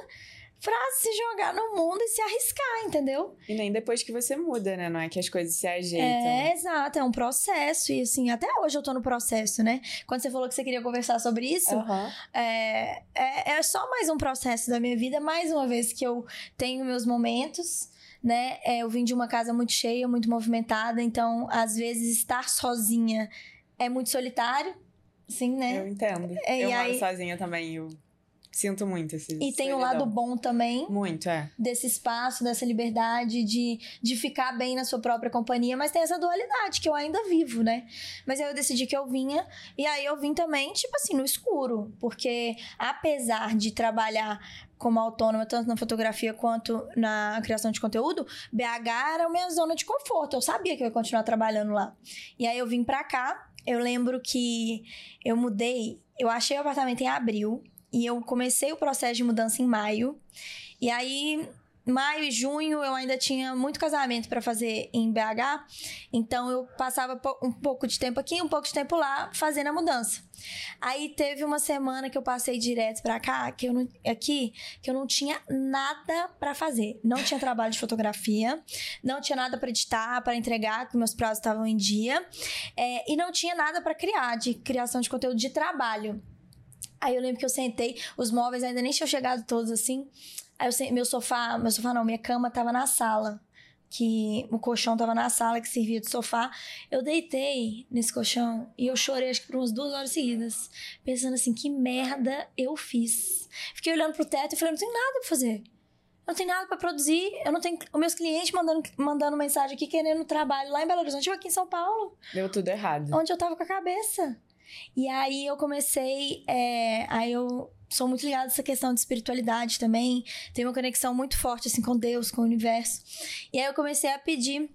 Pra se jogar no mundo e se arriscar, entendeu? E nem depois que você muda, né? Não é que as coisas se ajeitam. É, exato, é um processo. E assim, até hoje eu tô no processo, né? Quando você falou que você queria conversar sobre isso, Aham. é, é, é só mais um processo da minha vida, mais uma vez que eu tenho meus momentos. Né? É, eu vim de uma casa muito cheia, muito movimentada, então às vezes estar sozinha é muito solitário, sim, né? Eu entendo. É, eu moro aí- sozinha também, eu sinto muito esse E tem o solidão. lado bom também, Muito, é. desse espaço, dessa liberdade de, de ficar bem na sua própria companhia, mas tem essa dualidade que eu ainda vivo, né? Mas aí eu decidi que eu vinha, e aí eu vim também, tipo assim, no escuro, porque apesar de trabalhar como autônoma, tanto na fotografia quanto na criação de conteúdo, BH era a minha zona de conforto, eu sabia que eu ia continuar trabalhando lá. E aí eu vim pra cá, eu lembro que eu mudei, eu achei o apartamento em abril, e eu comecei o processo de mudança em maio, e aí maio e junho eu ainda tinha muito casamento para fazer em BH, então eu passava um pouco de tempo aqui, um pouco de tempo lá, fazendo a mudança. Aí teve uma semana que eu passei direto para cá, que eu não, aqui, que eu não tinha nada para fazer. Não tinha trabalho de fotografia, não tinha nada para editar, para entregar, que meus prazos estavam em dia, é, e não tinha nada para criar, de criação de conteúdo de trabalho. Aí eu lembro que eu sentei, os móveis ainda nem tinham chegado todos assim. Aí eu, meu sofá, meu sofá não, minha cama tava na sala. Que o colchão tava na sala que servia de sofá. Eu deitei nesse colchão e eu chorei acho que por umas duas horas seguidas. Pensando assim, que merda eu fiz. Fiquei olhando pro teto e falei, não tem nada pra fazer. Eu não tenho nada para produzir. Eu não tenho. Os meus clientes mandando, mandando mensagem aqui querendo trabalho lá em Belo Horizonte, eu aqui em São Paulo. Deu tudo errado. Onde eu tava com a cabeça. E aí eu comecei. É, aí eu sou muito ligada a essa questão de espiritualidade também. Tenho uma conexão muito forte, assim, com Deus, com o universo. E aí eu comecei a pedir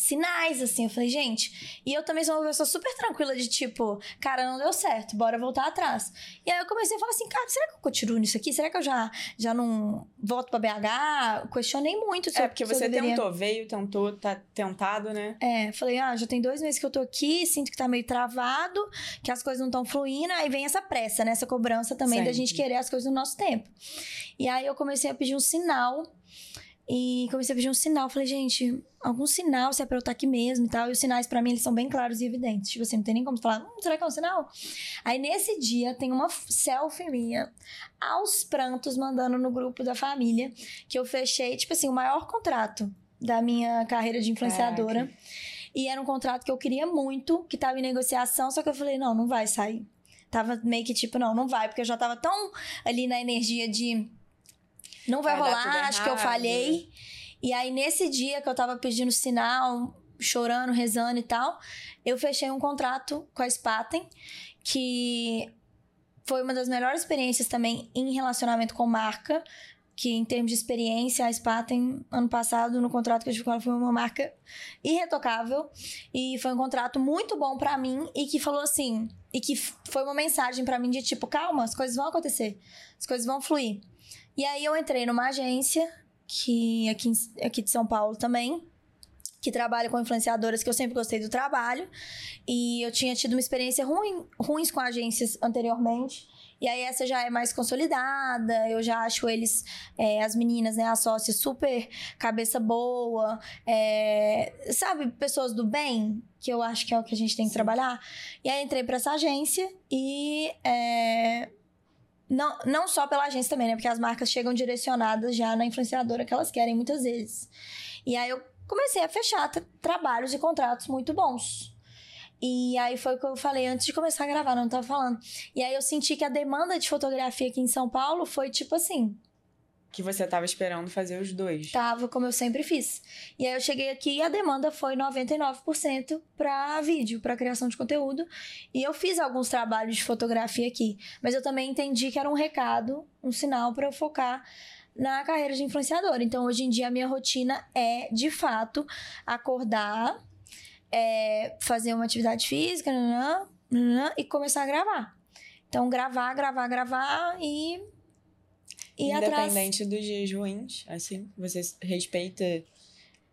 sinais, assim. Eu falei, gente. E eu também sou uma pessoa super tranquila de tipo, cara, não deu certo, bora voltar atrás. E aí eu comecei a falar assim, cara, será que eu continuo nisso aqui? Será que eu já, já não volto pra BH? Questionei muito. É, porque você deveria... tentou, veio, tentou, tá tentado, né? É, falei, ah, já tem dois meses que eu tô aqui, sinto que tá meio travado, que as coisas não estão fluindo. Aí vem essa pressa, né? Essa cobrança também Sempre. da gente querer as coisas no nosso tempo. E aí eu comecei a pedir um sinal e comecei a pedir um sinal. Falei, gente, algum sinal se é pra eu estar aqui mesmo e tal. E os sinais, para mim, eles são bem claros e evidentes. Tipo assim, não tem nem como falar, hum, será que é um sinal? Aí nesse dia tem uma selfie minha, aos prantos, mandando no grupo da família, que eu fechei, tipo assim, o maior contrato da minha carreira de influenciadora. Caraca. E era um contrato que eu queria muito, que tava em negociação, só que eu falei, não, não vai sair. Tava meio que tipo, não, não vai, porque eu já tava tão ali na energia de não vai, vai rolar, acho que eu falhei. E aí, nesse dia que eu tava pedindo sinal, chorando, rezando e tal, eu fechei um contrato com a Spaten, que foi uma das melhores experiências também em relacionamento com marca. Que em termos de experiência, a Spaten, ano passado, no contrato que eu tive com ela, foi uma marca irretocável. E foi um contrato muito bom para mim e que falou assim. E que foi uma mensagem para mim de tipo, calma, as coisas vão acontecer, as coisas vão fluir. E aí eu entrei numa agência, que aqui, aqui de São Paulo também, que trabalha com influenciadoras, que eu sempre gostei do trabalho. E eu tinha tido uma experiência ruim, ruins com agências anteriormente. E aí essa já é mais consolidada, eu já acho eles, é, as meninas, né, as sócias, super cabeça boa, é, sabe, pessoas do bem, que eu acho que é o que a gente tem que trabalhar. E aí entrei para essa agência e é, não, não só pela agência também, né? Porque as marcas chegam direcionadas já na influenciadora que elas querem muitas vezes. E aí eu comecei a fechar trabalhos e contratos muito bons. E aí foi o que eu falei antes de começar a gravar, não tava falando. E aí eu senti que a demanda de fotografia aqui em São Paulo foi tipo assim: que você estava esperando fazer os dois. Tava, como eu sempre fiz. E aí eu cheguei aqui e a demanda foi 99% para vídeo, para criação de conteúdo. E eu fiz alguns trabalhos de fotografia aqui, mas eu também entendi que era um recado, um sinal para eu focar na carreira de influenciador. Então, hoje em dia, a minha rotina é, de fato, acordar, é, fazer uma atividade física e começar a gravar. Então, gravar, gravar, gravar e ir Independente atrás. dos dias ruins, assim, você respeita.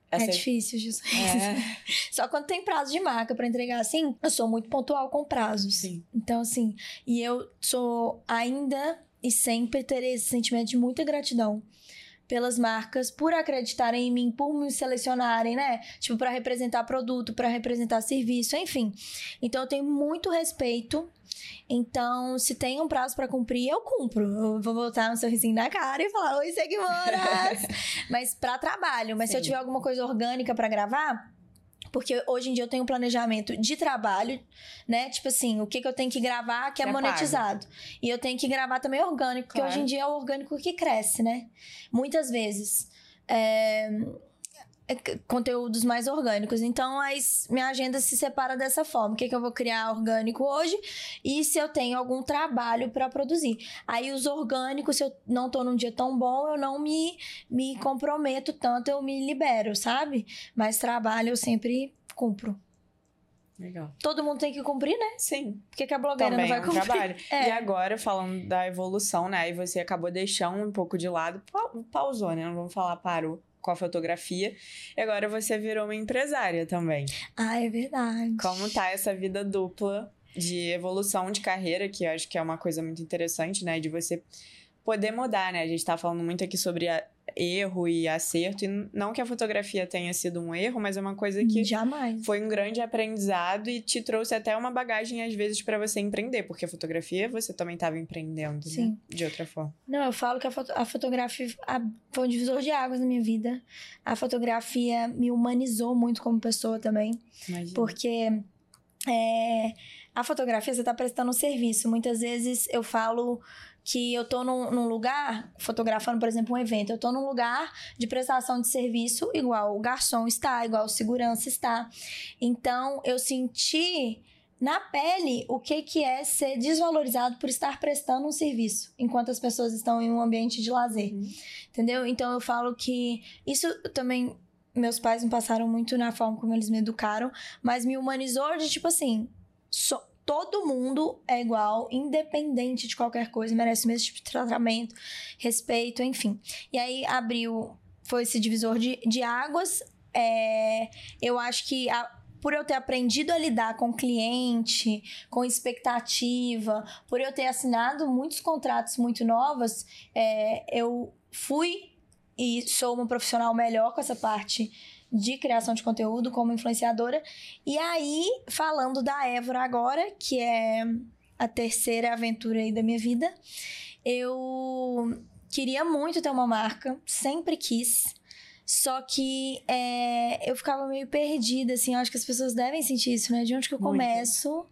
Essa... É difícil, Jesus. É. [laughs] Só quando tem prazo de marca para entregar assim, eu sou muito pontual com prazos. Sim. Então, assim, e eu sou ainda e sempre terei esse sentimento de muita gratidão pelas marcas por acreditarem em mim, por me selecionarem, né? Tipo, para representar produto, para representar serviço, enfim. Então eu tenho muito respeito. Então, se tem um prazo para cumprir, eu cumpro. Eu vou botar um sorrisinho na cara e falar: "Oi, seguidoras". [laughs] Mas para trabalho, mas Sim. se eu tiver alguma coisa orgânica para gravar, porque hoje em dia eu tenho um planejamento de trabalho, né? Tipo assim, o que, que eu tenho que gravar que é, é monetizado. Pago. E eu tenho que gravar também orgânico, claro. porque hoje em dia é o orgânico que cresce, né? Muitas vezes. É, é conteúdos mais orgânicos. Então, a minha agenda se separa dessa forma. O que, que eu vou criar orgânico hoje e se eu tenho algum trabalho para produzir. Aí, os orgânicos, se eu não tô num dia tão bom, eu não me, me comprometo tanto, eu me libero, sabe? Mas trabalho eu sempre cumpro. Legal. Todo mundo tem que cumprir, né? Sim, Por que, a blogueira também não vai é um cumprir? trabalho. [laughs] É. E agora, falando da evolução, né? Aí você acabou deixando um pouco de lado, pa- pausou, né? Não vamos falar parou com a fotografia. E agora você virou uma empresária também. Ah, é verdade. Como tá essa vida dupla de evolução de carreira, que eu acho que é uma coisa muito interessante, né? De você poder mudar, né? A gente tá falando muito aqui sobre a- erro e acerto, e não que a fotografia tenha sido um erro, mas é uma coisa que Jamais. foi um grande aprendizado e te trouxe até uma bagagem, às vezes, para você empreender, porque a fotografia você também estava empreendendo, né? Sim. De outra forma. Não, eu falo que a, foto- a fotografia a- foi um divisor de águas na minha vida. A fotografia me humanizou muito como pessoa também. Imagina. Porque é, a fotografia você está prestando um serviço. Muitas vezes eu falo que eu tô num, num lugar, fotografando, por exemplo, um evento, eu tô num lugar de prestação de serviço igual o garçom está, igual o segurança está. Então, eu senti na pele o que, que é ser desvalorizado por estar prestando um serviço, enquanto as pessoas estão em um ambiente de lazer. Uhum. Entendeu? Então eu falo que isso também meus pais me passaram muito na forma como eles me educaram, mas me humanizou de tipo assim, so- todo mundo é igual, independente de qualquer coisa, merece o mesmo tipo de tratamento, respeito, enfim. E aí abriu, foi esse divisor de, de águas. É, eu acho que a- por eu ter aprendido a lidar com cliente, com expectativa, por eu ter assinado muitos contratos muito novos, é, eu fui e sou uma profissional melhor com essa parte de criação de conteúdo como influenciadora. E aí, falando da Évora agora, que é a terceira aventura aí da minha vida, eu queria muito ter uma marca, sempre quis. Só que é, eu ficava meio perdida, assim. Eu acho que as pessoas devem sentir isso, né? De onde que eu começo? O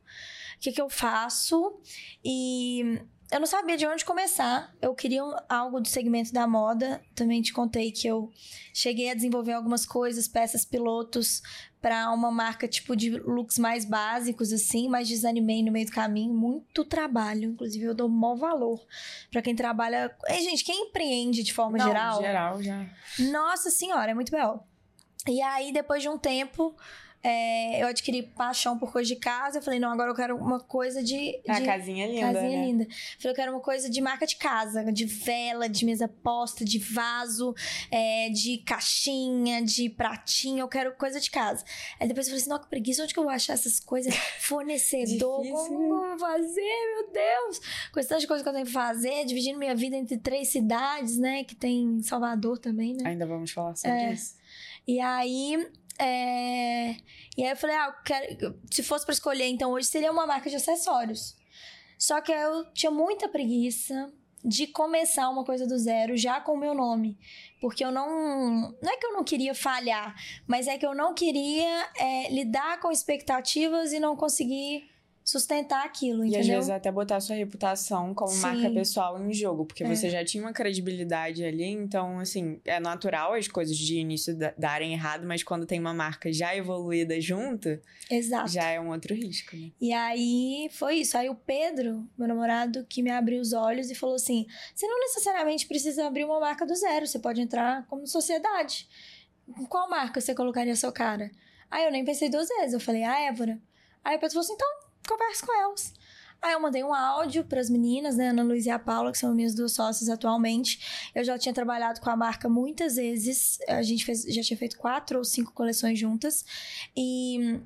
que, que eu faço? E eu não sabia de onde começar. Eu queria um- algo do segmento da moda. Também te contei que eu cheguei a desenvolver algumas coisas, peças pilotos para uma marca tipo de looks mais básicos assim, mas desanimei no meio do caminho, muito trabalho, inclusive eu dou maior valor para quem trabalha, Ei, gente, quem empreende de forma Não, geral, geral já. nossa senhora, é muito belo. E aí, depois de um tempo, é, eu adquiri paixão por coisa de casa. Eu falei, não, agora eu quero uma coisa de. A de casinha linda, casinha né? linda. Falei, eu quero uma coisa de marca de casa, de vela, de mesa posta, de vaso, é, de caixinha, de pratinho. Eu quero coisa de casa. Aí depois eu falei assim, não, que preguiça, onde que eu vou achar essas coisas? [laughs] Fornecedor, como eu vou fazer, meu Deus? Com esse tanto de coisa que eu tenho que fazer, dividindo minha vida entre três cidades, né? Que tem Salvador também, né? Ainda vamos falar sobre É. isso. E aí. É, E aí eu falei, ah, eu quero... se fosse pra escolher, então hoje seria uma marca de acessórios. Só que eu tinha muita preguiça de começar uma coisa do zero já com o meu nome. Porque eu não. Não é que eu não queria falhar, mas é que eu não queria é, lidar com expectativas e não conseguir sustentar aquilo, E às entendeu? vezes até botar sua reputação como Sim. marca pessoal em jogo, porque É. você já tinha uma credibilidade ali, então, assim, é natural as coisas de início da- darem errado, mas quando tem uma marca já evoluída junto, Exato. já é um outro risco, né? E aí foi isso. Aí o Pedro, meu namorado, que me abriu os olhos e falou assim: você não necessariamente precisa abrir uma marca do zero, você pode entrar como sociedade. Qual marca você colocaria a sua cara? Aí eu nem pensei duas vezes. Eu falei, a Évora. Aí o Pedro falou assim: então, converse com elas. Aí eu mandei um áudio para as meninas, né, Ana Luísa e a Paula, que são minhas duas sócias atualmente. Eu já tinha trabalhado com a marca muitas vezes. A gente fez, já tinha feito quatro ou cinco coleções juntas. E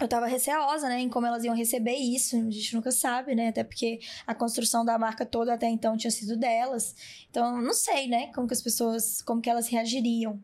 eu tava receosa, né, em como elas iam receber isso. A gente nunca sabe, né? Até porque a construção da marca toda até então tinha sido delas. Então, não sei, né, como que as pessoas, como que elas reagiriam.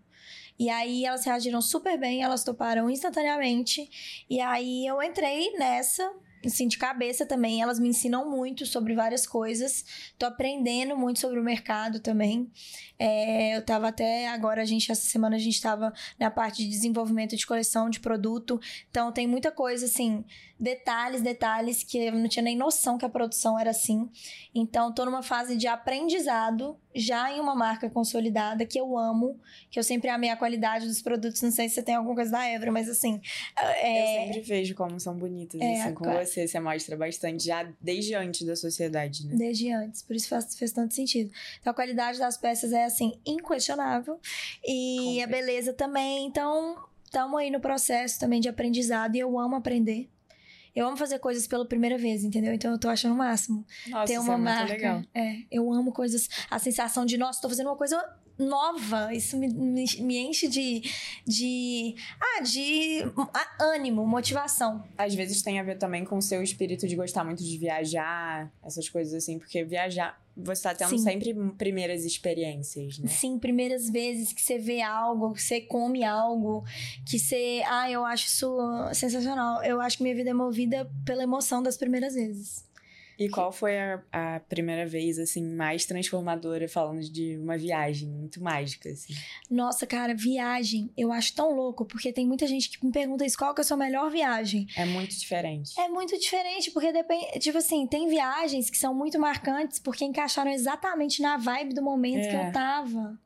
E aí elas reagiram super bem, elas toparam instantaneamente. E aí eu entrei nessa, assim, de cabeça também. Elas me ensinam muito sobre várias coisas. Tô aprendendo muito sobre o mercado também. É, eu tava até agora, a gente, essa semana a gente tava na parte de desenvolvimento de coleção de produto. Então tem muita coisa, assim, detalhes, detalhes que eu não tinha nem noção que a produção era assim. Então tô numa fase de aprendizado, já em uma marca consolidada, que eu amo, que eu sempre amei a qualidade dos produtos. Não sei se você tem alguma coisa da Evra, mas assim. É, Eu sempre vejo como são bonitas, É, assim, com claro. você, você mostra bastante já desde antes da sociedade, né? Desde antes, por isso faz, fez tanto sentido. Então a qualidade das peças é assim, inquestionável. E Com a beleza também. Então, estamos aí no processo também de aprendizado e eu amo aprender. Eu amo fazer coisas pela primeira vez, entendeu? Então eu tô achando o máximo. Nossa, Ter isso uma é muito marca. legal. É, eu amo coisas. A sensação de, nossa, tô fazendo uma coisa nova. Isso me, me, me enche de. de. Ah, de ah, ânimo, motivação. Às vezes tem a ver também com o seu espírito de gostar muito de viajar, essas coisas assim, porque viajar, você tá tendo Sim. sempre primeiras experiências, né? Sim, primeiras vezes que você vê algo, que você come algo, que você. Ah, eu acho isso sensacional. Eu acho que minha vida é movida pela emoção das primeiras vezes. E qual foi a, a primeira vez, assim, mais transformadora, falando de uma viagem muito mágica, assim? Nossa, cara, viagem, eu acho tão louco, porque tem muita gente que me pergunta isso, qual que é a sua melhor viagem? É muito diferente. É muito diferente, porque depende. Tipo assim, tem viagens que são muito marcantes porque encaixaram exatamente na vibe do momento que É. eu tava.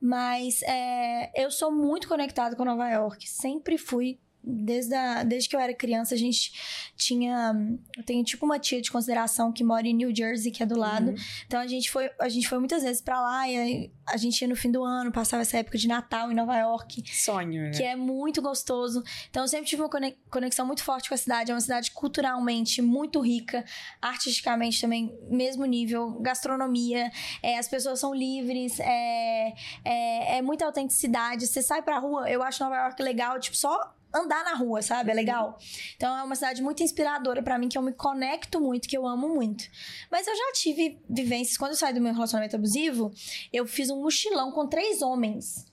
Mas é, eu sou muito conectada com Nova York. Sempre fui. Desde, a, desde que eu era criança, a gente tinha. Eu tenho tipo uma tia de consideração que mora em New Jersey, que é do lado. Uhum. Então a gente foi, a gente foi muitas vezes pra lá e aí a gente ia no fim do ano, passava essa época de Natal em Nova York Sonho, né? que é muito gostoso. Então, eu sempre tive uma cone- conexão muito forte com a cidade. É uma cidade culturalmente muito rica, artisticamente também, mesmo nível, gastronomia, é, as pessoas são livres, é, é, é muita autenticidade. Você sai pra rua, eu acho Nova York legal, tipo, só andar na rua, sabe? É legal. Então é uma cidade muito inspiradora pra mim, que eu me conecto muito, que eu amo muito. Mas eu já tive vivências, quando eu saí do meu relacionamento abusivo, eu fiz um mochilão com três homens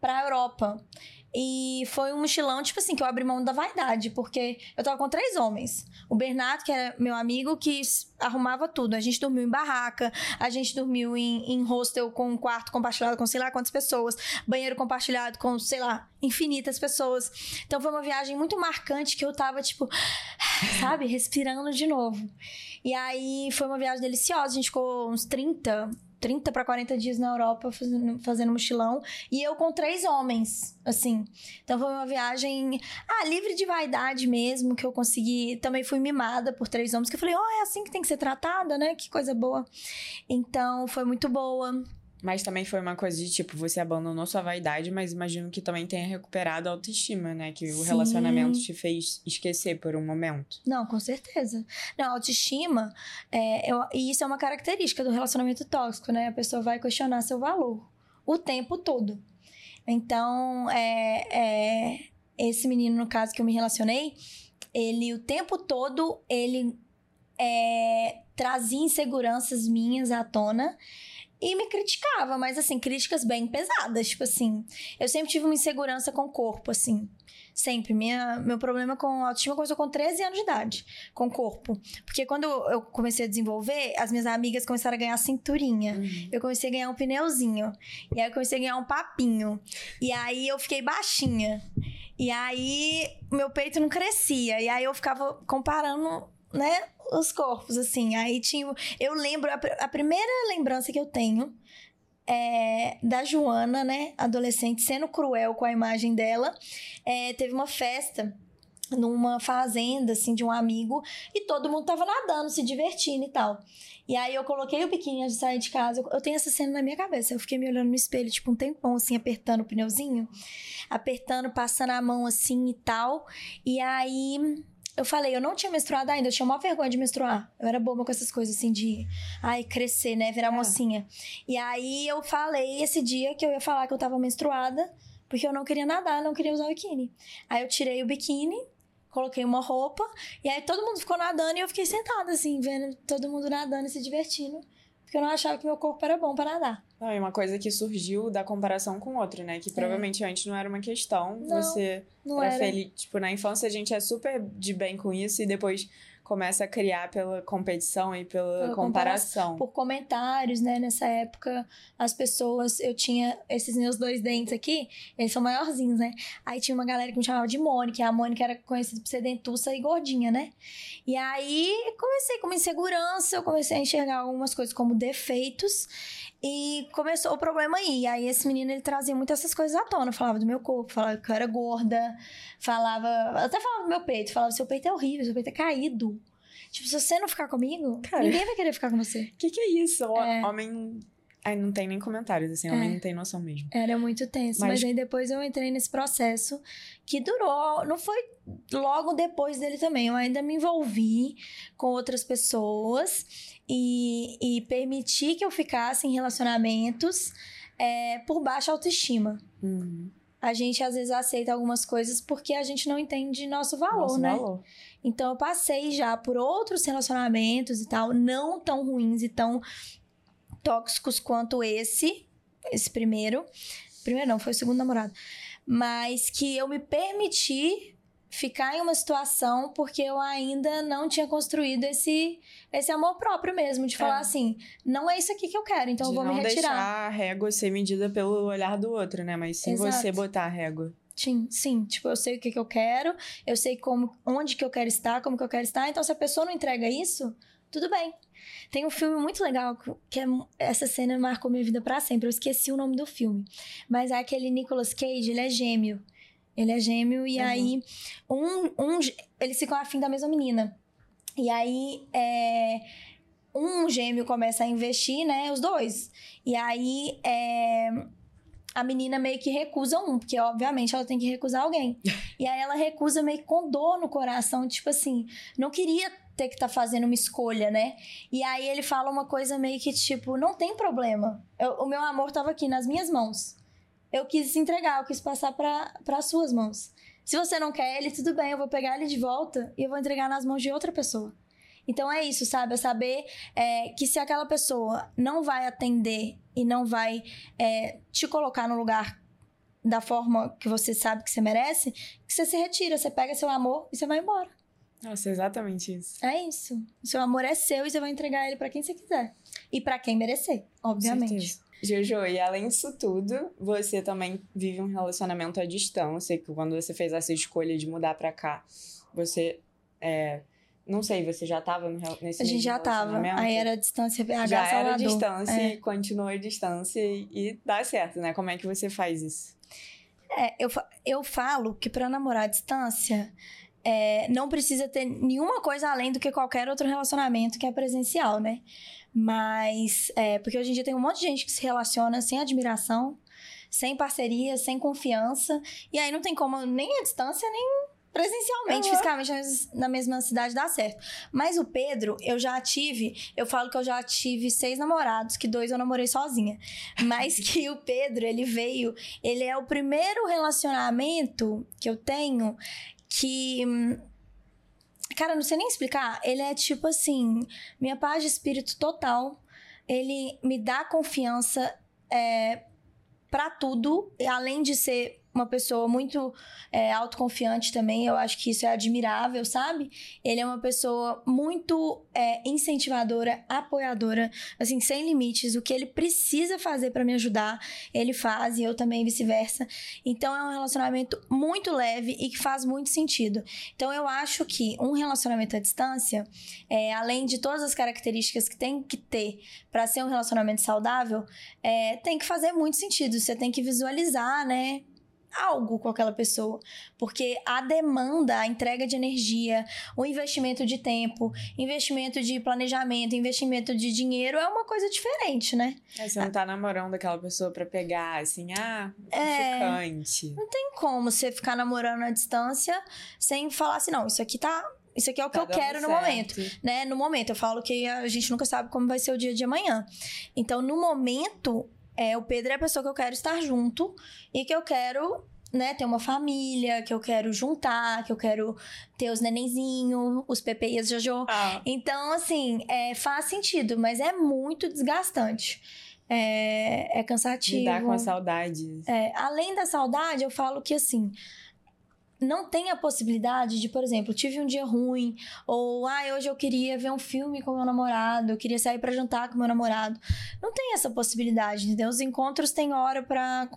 pra Europa. E foi um mochilão, tipo assim, que eu abri mão da vaidade, porque eu tava com três homens. O Bernardo, que era meu amigo, que arrumava tudo. A gente dormiu em barraca, a gente dormiu em, em hostel com um quarto compartilhado com sei lá quantas pessoas, banheiro compartilhado com, sei lá, infinitas pessoas. Então foi uma viagem muito marcante que eu tava, tipo, [sighs] sabe, respirando de novo. E aí foi uma viagem deliciosa. A gente ficou uns 30, 30 para 40 dias na Europa fazendo, fazendo mochilão. E eu com três homens, assim. Então foi uma viagem, ah, livre de vaidade mesmo, que eu consegui. Também fui mimada por três homens, que eu falei, oh, é assim que tem que ser tratada, né? Que coisa boa. Então foi muito boa. Mas também foi uma coisa de, tipo, você abandonou sua vaidade, mas imagino que também tenha recuperado a autoestima, né? Que o Sim. relacionamento te fez esquecer por um momento. Não, com certeza. Não, autoestima, é, eu- e isso é uma característica do relacionamento tóxico, né? A pessoa vai questionar seu valor o tempo todo. Então, é, é, esse menino, no caso, que eu me relacionei, ele o tempo todo, ele é, trazia inseguranças minhas à tona e me criticava, mas assim, críticas bem pesadas, tipo assim, eu sempre tive uma insegurança com o corpo, assim, sempre, Minha, meu problema com autoestima começou com 13 anos de idade, com o corpo, porque quando eu comecei a desenvolver, as minhas amigas começaram a ganhar cinturinha, eu comecei a ganhar um pneuzinho. E aí eu comecei a ganhar um papinho. E aí eu fiquei baixinha. E aí meu peito não crescia. E aí eu ficava comparando, né, os corpos, assim. Aí tinha. Eu lembro, a, a primeira lembrança que eu tenho é da Joana, né, adolescente, sendo cruel com a imagem dela. É, teve uma festa numa fazenda, assim, de um amigo, e todo mundo tava nadando, se divertindo e tal. E aí eu coloquei o biquíni antes de sair de casa. Eu- Eu tenho essa cena na minha cabeça. Eu fiquei me olhando no espelho, tipo, um tempão, assim, apertando o pneuzinho. Apertando, passando a mão assim e tal. E aí eu falei, eu não tinha menstruado ainda, eu tinha uma vergonha de menstruar. Eu era boba com essas coisas assim de, ai, crescer, né? Virar mocinha. E aí eu falei esse dia que eu ia falar que eu tava menstruada, porque eu não queria nadar, não queria usar o biquíni. Aí eu tirei o biquíni, coloquei uma roupa, e aí todo mundo ficou nadando e eu fiquei sentada assim, vendo todo mundo nadando e se divertindo. Porque eu não achava que meu corpo era bom pra nadar. Não, e uma coisa que surgiu da comparação com o outro, né? Que provavelmente antes não era uma questão. É. Não, você Não era era. feliz. Tipo, na infância a gente é super de bem com isso e depois começa a criar pela competição e pela, Pela comparação. por comentários, né? Nessa época, as pessoas. Eu tinha esses meus dois dentes aqui, eles são maiorzinhos, né? Aí tinha uma galera que me chamava de Mônica. e A Mônica era conhecida por ser dentuça e gordinha, né? E aí comecei com uma insegurança, eu comecei a enxergar algumas coisas como defeitos. E começou o problema aí. E aí esse menino ele trazia muitas essas coisas à tona. Falava do meu corpo, falava que eu era gorda, falava. Até falava do meu peito, falava: seu peito é horrível, seu peito é caído. Tipo, se você não ficar comigo, Cara. ninguém vai querer ficar com você. O que, que é isso? É. Homem Ai, não tem nem comentários, assim, É. homem não tem noção mesmo. Era muito tenso. Mas... Mas- aí depois eu entrei nesse processo que durou. Não foi logo depois dele também. Eu ainda me envolvi com outras pessoas e, e permiti que eu ficasse em relacionamentos é, por baixa autoestima. Uhum. A gente às vezes aceita algumas coisas porque a gente não entende nosso valor, Nosso né? valor. Então eu passei já por outros relacionamentos e tal, não tão ruins e tão tóxicos quanto esse, esse primeiro. Primeiro não, foi o segundo namorado. Mas que eu me permiti ficar em uma situação porque eu ainda não tinha construído esse esse amor próprio mesmo, de falar É. assim, não é isso aqui que eu quero, então de eu vou não me retirar. deixar a régua ser medida pelo olhar do outro, né? Mas sim Exato. você botar a régua. Sim, sim, tipo, eu sei o que, que eu quero, eu sei como, onde que eu quero estar, como que eu quero estar. Então, se a pessoa não entrega isso, tudo bem. Tem um filme muito legal que é, essa cena marcou minha vida pra sempre. Eu esqueci o nome do filme, mas é aquele Nicolas Cage, ele é gêmeo. Ele é gêmeo e Uhum. aí um, um eles ficam afim da mesma menina. E aí é, um gêmeo começa a investir, né, os dois. E aí é, a menina meio que recusa um, porque obviamente ela tem que recusar alguém. [laughs] e aí ela recusa meio que com dor no coração, tipo assim, não queria ter que estar fazendo uma escolha, né? E aí ele fala uma coisa meio que tipo, não tem problema. Eu- o meu amor tava aqui nas minhas mãos. Eu quis entregar, eu quis passar para as suas mãos. Se você não quer ele, tudo bem, eu vou pegar ele de volta e eu vou entregar nas mãos de outra pessoa. Então é isso, sabe? É saber é, que se aquela pessoa não vai atender e não vai é, te colocar no lugar da forma que você sabe que você merece, que você se retira, você pega seu amor e você vai embora. Nossa, exatamente isso. É isso. O seu amor é seu e você vai entregar ele pra quem você quiser. E pra quem merecer, obviamente. Jojo, e além disso tudo, você também vive um relacionamento à distância, que quando você fez essa escolha de mudar pra cá, você é, não sei, você já tava no, rel- nesse A gente já tava. relacionamento? Aí era distância BH já era Salvador. distância É. e continua a distância e, e dá certo, né? Como é que você faz isso? É, eu, eu falo que pra namorar à distância é, não precisa ter nenhuma coisa além do que qualquer outro relacionamento que é presencial, né? Mas, é, porque hoje em dia tem um monte de gente que se relaciona sem admiração, sem parceria, sem confiança, e aí não tem como nem a distância, nem presencialmente, Aham. fisicamente na mesma cidade dar certo. Mas o Pedro, eu já tive, eu falo que eu já tive seis namorados, que dois eu namorei sozinha. Mas que o Pedro, ele veio ele é o primeiro relacionamento que eu tenho que. Cara, não sei nem explicar. Ele é tipo assim: minha paz de espírito total. Ele me dá confiança é, para tudo, além de ser uma pessoa muito é, autoconfiante também, eu acho que isso é admirável, sabe? Ele é uma pessoa muito é, incentivadora, apoiadora, assim, sem limites. O que ele precisa fazer para me ajudar, ele faz, e eu também vice-versa. Então é um relacionamento muito leve e que faz muito sentido. Então eu acho que um relacionamento à distância, é, além de todas as características que tem que ter para ser um relacionamento saudável, é, tem que fazer muito sentido. Você tem que visualizar, né? Algo com aquela pessoa, porque a demanda, a entrega de energia, o investimento de tempo, investimento de planejamento, investimento de dinheiro é uma coisa diferente, né? É, você não tá namorando aquela pessoa pra pegar, assim, ah, É. ficante. tem como você ficar namorando à distância sem falar assim, não, isso aqui tá. Isso aqui é o que Tá eu dando quero no certo. momento. Né? No momento, eu falo que a gente nunca sabe como vai ser o dia de amanhã. Então, no momento, é, o Pedro é a pessoa que eu quero estar junto e que eu quero. Né, ter uma família, que eu quero juntar, que eu quero ter os nenenzinhos, os Pepe e as Jojo. Ah, Então, assim, é, faz sentido, mas é muito desgastante. É, é cansativo. lidar com a saudade. É, além da saudade, eu falo que assim. Não tem a possibilidade de, por exemplo, tive um dia ruim, ou ah, hoje eu queria ver um filme com meu namorado, eu queria sair pra jantar com meu namorado. Não tem essa possibilidade, entendeu? Os encontros têm hora pra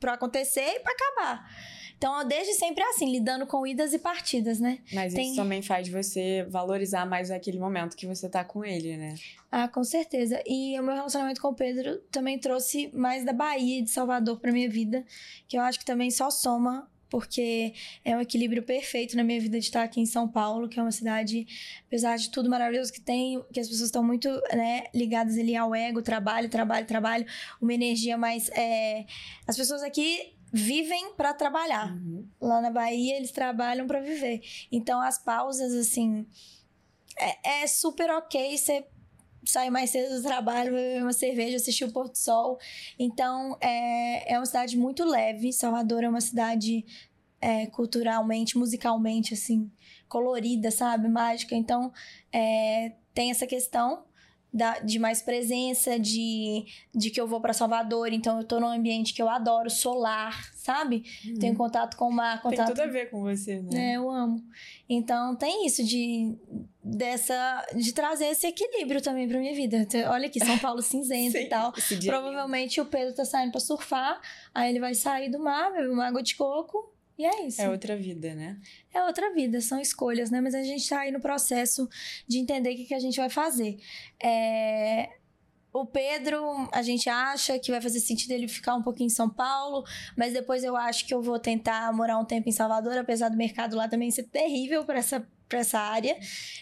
para acontecer e pra acabar. Então, desde sempre é assim, lidando com idas e partidas, né? Mas Tem- isso também faz você valorizar mais aquele momento que você tá com ele, né? Ah, com certeza. E o meu relacionamento com o Pedro também trouxe mais da Bahia de Salvador pra minha vida, que eu acho que também só soma porque é um equilíbrio perfeito na minha vida de estar aqui em São Paulo, que é uma cidade, apesar de tudo maravilhoso que tem, que as pessoas estão muito né, ligadas ali ao ego, trabalho, trabalho, trabalho, uma energia mais. É... As pessoas aqui vivem para trabalhar. Uhum. Lá na Bahia, eles trabalham para viver. Então, as pausas, assim. É, é super ok você sair mais cedo do trabalho, beber uma cerveja, assistir o Porto Sol. Então, é, é uma cidade muito leve. Salvador é uma cidade é, culturalmente, musicalmente, assim, colorida, sabe? Mágica. Então, é, tem essa questão da, de mais presença, de, de que eu vou para Salvador, então eu tô num ambiente que eu adoro, solar, sabe? Tenho contato com o mar, Tem contato tudo a ver com você, né? é, eu amo. Então tem isso de dessa de trazer esse equilíbrio também pra minha vida. Então, Olha aqui, São Paulo cinzento e [laughs] tal. Provavelmente o Pedro tá saindo pra surfar, aí ele vai sair do mar, beber uma água de coco. E é isso. É outra vida, né? É outra vida, são escolhas, né? Mas a gente tá aí no processo de entender o que, que a gente vai fazer. É, O Pedro, a gente acha que vai fazer sentido ele ficar um pouquinho em São Paulo, mas depois eu acho que eu vou tentar morar um tempo em Salvador, apesar do mercado lá também ser terrível para essa, pra essa área.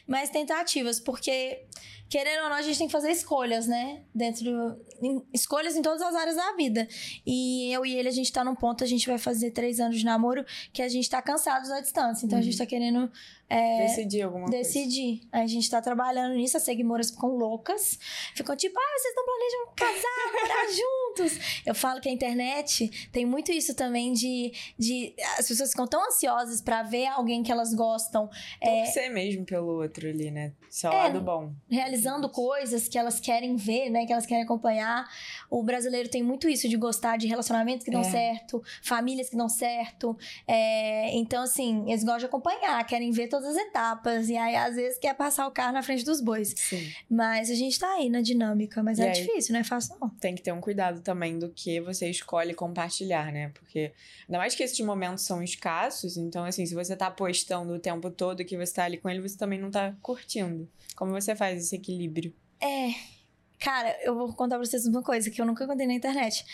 Mas tentativas, porque, querendo ou não, a gente tem que fazer escolhas, né? Dentro. em- escolhas em todas as áreas da vida. E eu e ele, a gente tá num ponto, a gente vai fazer três anos de namoro, que a gente tá cansados da distância. Então a gente tá querendo é, Decidir alguma coisa. decidir. A gente tá trabalhando nisso, as seguidoras ficam loucas. Ficam tipo, ah, vocês não planejam casar, morar [laughs] Eu falo que a internet tem muito isso também de. de as pessoas ficam tão ansiosas pra ver alguém que elas gostam é, Torcer mesmo pelo outro ali, né? Seu É. lado bom. realizando coisas que elas querem ver, né? Que elas querem acompanhar. O brasileiro tem muito isso de gostar de relacionamentos que dão É. certo, famílias que dão certo. É, então, assim, eles gostam de acompanhar, querem ver todas as etapas. E aí, às vezes, quer passar o carro na frente dos bois. Sim. Mas a gente tá aí na dinâmica. Mas E é aí? difícil, não é fácil, não. Tem que ter um cuidado também do que você escolhe compartilhar, né? Porque, ainda mais que esses momentos são escassos, então, assim, se você tá postando o tempo todo que você tá ali com ele, você também não tá curtindo. Como você faz esse equilíbrio? É. Cara, eu vou contar pra vocês uma coisa que eu nunca contei na internet.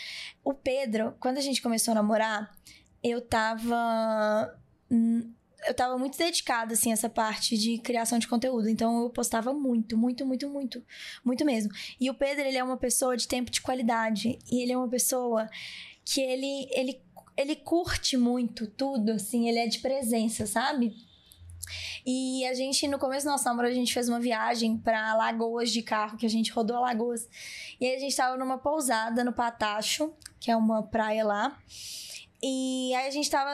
O Pedro, quando a gente começou a namorar, eu tava. Eu tava muito dedicada, assim, a essa parte de criação de conteúdo. Então eu postava muito, muito, muito, muito. Muito mesmo. E o Pedro, ele é uma pessoa de tempo de qualidade. E ele é uma pessoa que ele, ele, ele curte muito tudo, assim, ele é de presença, sabe? E a gente, no começo do nosso namoro, a gente fez uma viagem pra Lagoas de carro, que a gente rodou Alagoas. E aí a gente tava numa pousada no Patacho, que é uma praia lá. E aí a gente tava.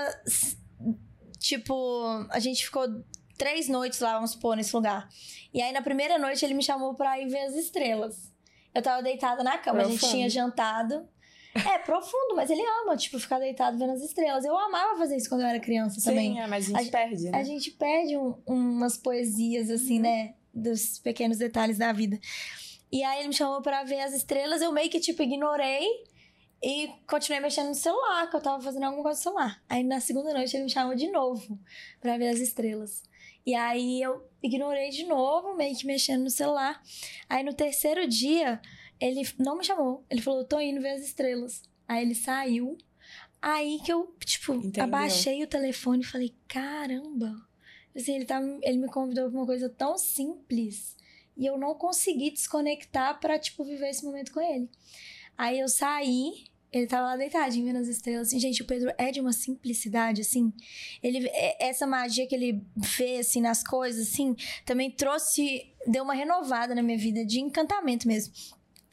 Tipo, a gente ficou três noites lá, vamos supor, nesse lugar. E aí na primeira noite ele me chamou pra ir ver as estrelas. Eu tava deitada na cama, a gente Profundo. tinha jantado. É, profundo, mas ele ama, tipo, ficar deitado vendo as estrelas. Eu amava fazer isso quando eu era criança também. Sim, é, mas a gente A perde, né? A gente perde um- umas poesias, assim, né? Dos pequenos detalhes da vida. E aí ele me chamou pra ver as estrelas, eu meio que, tipo, ignorei e continuei mexendo no celular, que eu tava fazendo alguma coisa no celular. Aí na segunda noite ele me chamou de novo pra ver as estrelas. E aí eu ignorei de novo, meio que mexendo no celular. Aí no terceiro dia, ele não me chamou. Ele falou, tô indo ver as estrelas. Aí ele saiu. Aí que eu, tipo, Entendeu. abaixei o telefone e falei, caramba. Assim, ele, tá, ele me convidou pra uma coisa tão simples. E eu não consegui desconectar pra, tipo, viver esse momento com ele. Aí eu saí, ele tava lá deitadinho vendo as estrelas. Assim, gente, o Pedro é de uma simplicidade, assim. Ele, é- essa magia que ele vê, assim, nas coisas, assim, também trouxe, deu uma renovada na minha vida, de encantamento mesmo.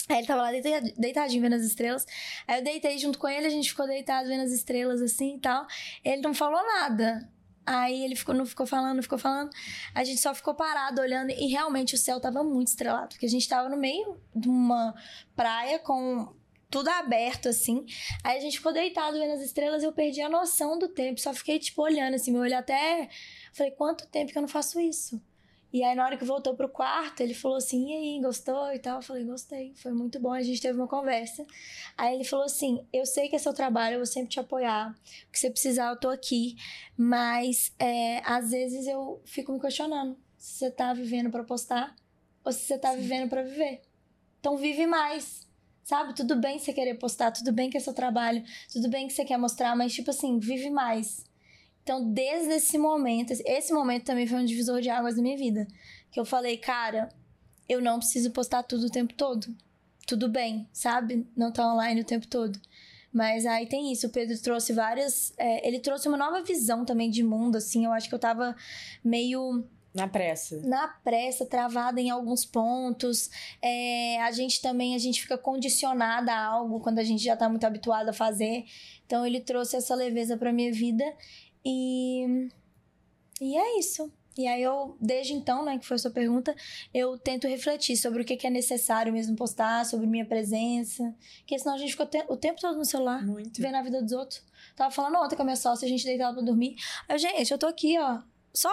Aí ele tava lá deita- deitadinho vendo as estrelas. Aí eu deitei junto com ele, a gente ficou deitado vendo as estrelas assim e tal. Ele não falou nada. Aí ele ficou, não ficou falando, não ficou falando. A gente só ficou parado olhando e realmente o céu tava muito estrelado, porque a gente tava no meio de uma praia com tudo aberto assim. Aí a gente ficou deitado vendo as estrelas eu perdi a noção do tempo, só fiquei tipo olhando assim, meu olho até falei, quanto tempo que eu não faço isso? E aí, na hora que voltou pro quarto, ele falou assim: e aí, gostou e tal? Eu falei: gostei, foi muito bom. A gente teve uma conversa. Aí ele falou assim: eu sei que é seu trabalho, eu vou sempre te apoiar. O que você precisar, eu tô aqui. Mas, é, às vezes, eu fico me questionando se você tá vivendo pra postar ou se você tá Sim. vivendo pra viver. Então, vive mais. Sabe? Tudo bem você querer postar, tudo bem que é seu trabalho, tudo bem que você quer mostrar, mas, tipo assim, vive mais. Então, desde esse momento, esse momento também foi um divisor de águas da minha vida. Que eu falei, cara, eu não preciso postar tudo o tempo todo. Tudo bem, sabe? Não tá online o tempo todo. Mas aí tem isso, o Pedro trouxe várias. é, ele trouxe uma nova visão também de mundo, assim. Eu acho que eu tava meio Na pressa. na pressa, travada em alguns pontos. É, a gente também, a gente fica condicionada a algo quando a gente já tá muito habituado a fazer. Então ele trouxe essa leveza pra minha vida e e é isso. E aí eu, desde então, né, que foi a sua pergunta, eu tento refletir sobre o que que é necessário mesmo postar, sobre minha presença, porque senão a gente fica o te- o tempo todo no celular, Muito. vendo a vida dos outros. Tava falando ontem com a minha sócia, a gente deitava pra dormir. Eu, gente, eu tô aqui, ó, só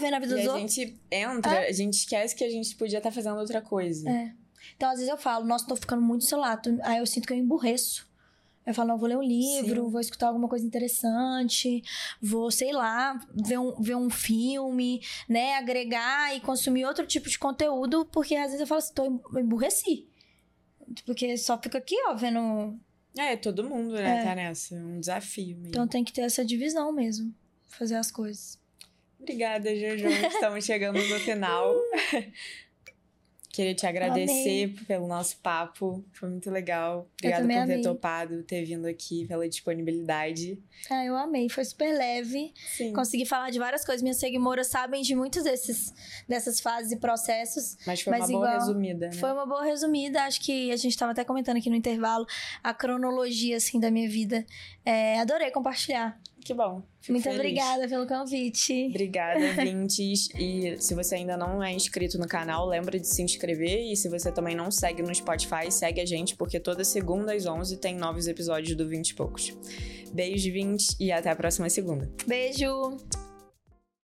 vendo a vida E dos a outros. gente entra, a gente esquece que a gente podia estar fazendo outra coisa. É. Então, às vezes eu falo, nossa, tô ficando muito no celular. Aí eu sinto que eu emburreço. Eu falo, não, vou ler um livro, Sim. vou escutar alguma coisa interessante, vou, sei lá, ver um, ver um filme, né? Agregar e consumir outro tipo de conteúdo, porque às vezes eu falo assim, tô emburreci. Porque só fica aqui, ó, vendo. É, todo mundo, né, É. tá nessa. É um desafio mesmo. Então tem que ter essa divisão mesmo. Fazer as coisas. Obrigada, Jojo. Estamos chegando no final. [laughs] Queria te agradecer pelo nosso papo. Foi muito legal. Obrigada por também ter amei. topado, ter vindo aqui, pela disponibilidade. Ah, eu amei. Foi super leve. Sim. Consegui falar de várias coisas. Minhas seguidoras sabem de muitos desses, dessas fases e processos. Mas foi Mas uma boa igual- resumida, né? Foi uma boa resumida. Acho que a gente tava até comentando aqui no intervalo a cronologia, assim, da minha vida. É, adorei compartilhar. Que bom. Muito feliz. obrigada pelo convite. Obrigada, [laughs] Vintes. E se você ainda não é inscrito no canal, lembra de se inscrever. E se você também não segue no Spotify, segue a gente, porque toda segunda às 11 tem novos episódios do 20 e poucos. Beijo, Vintes, e até a próxima segunda. Beijo!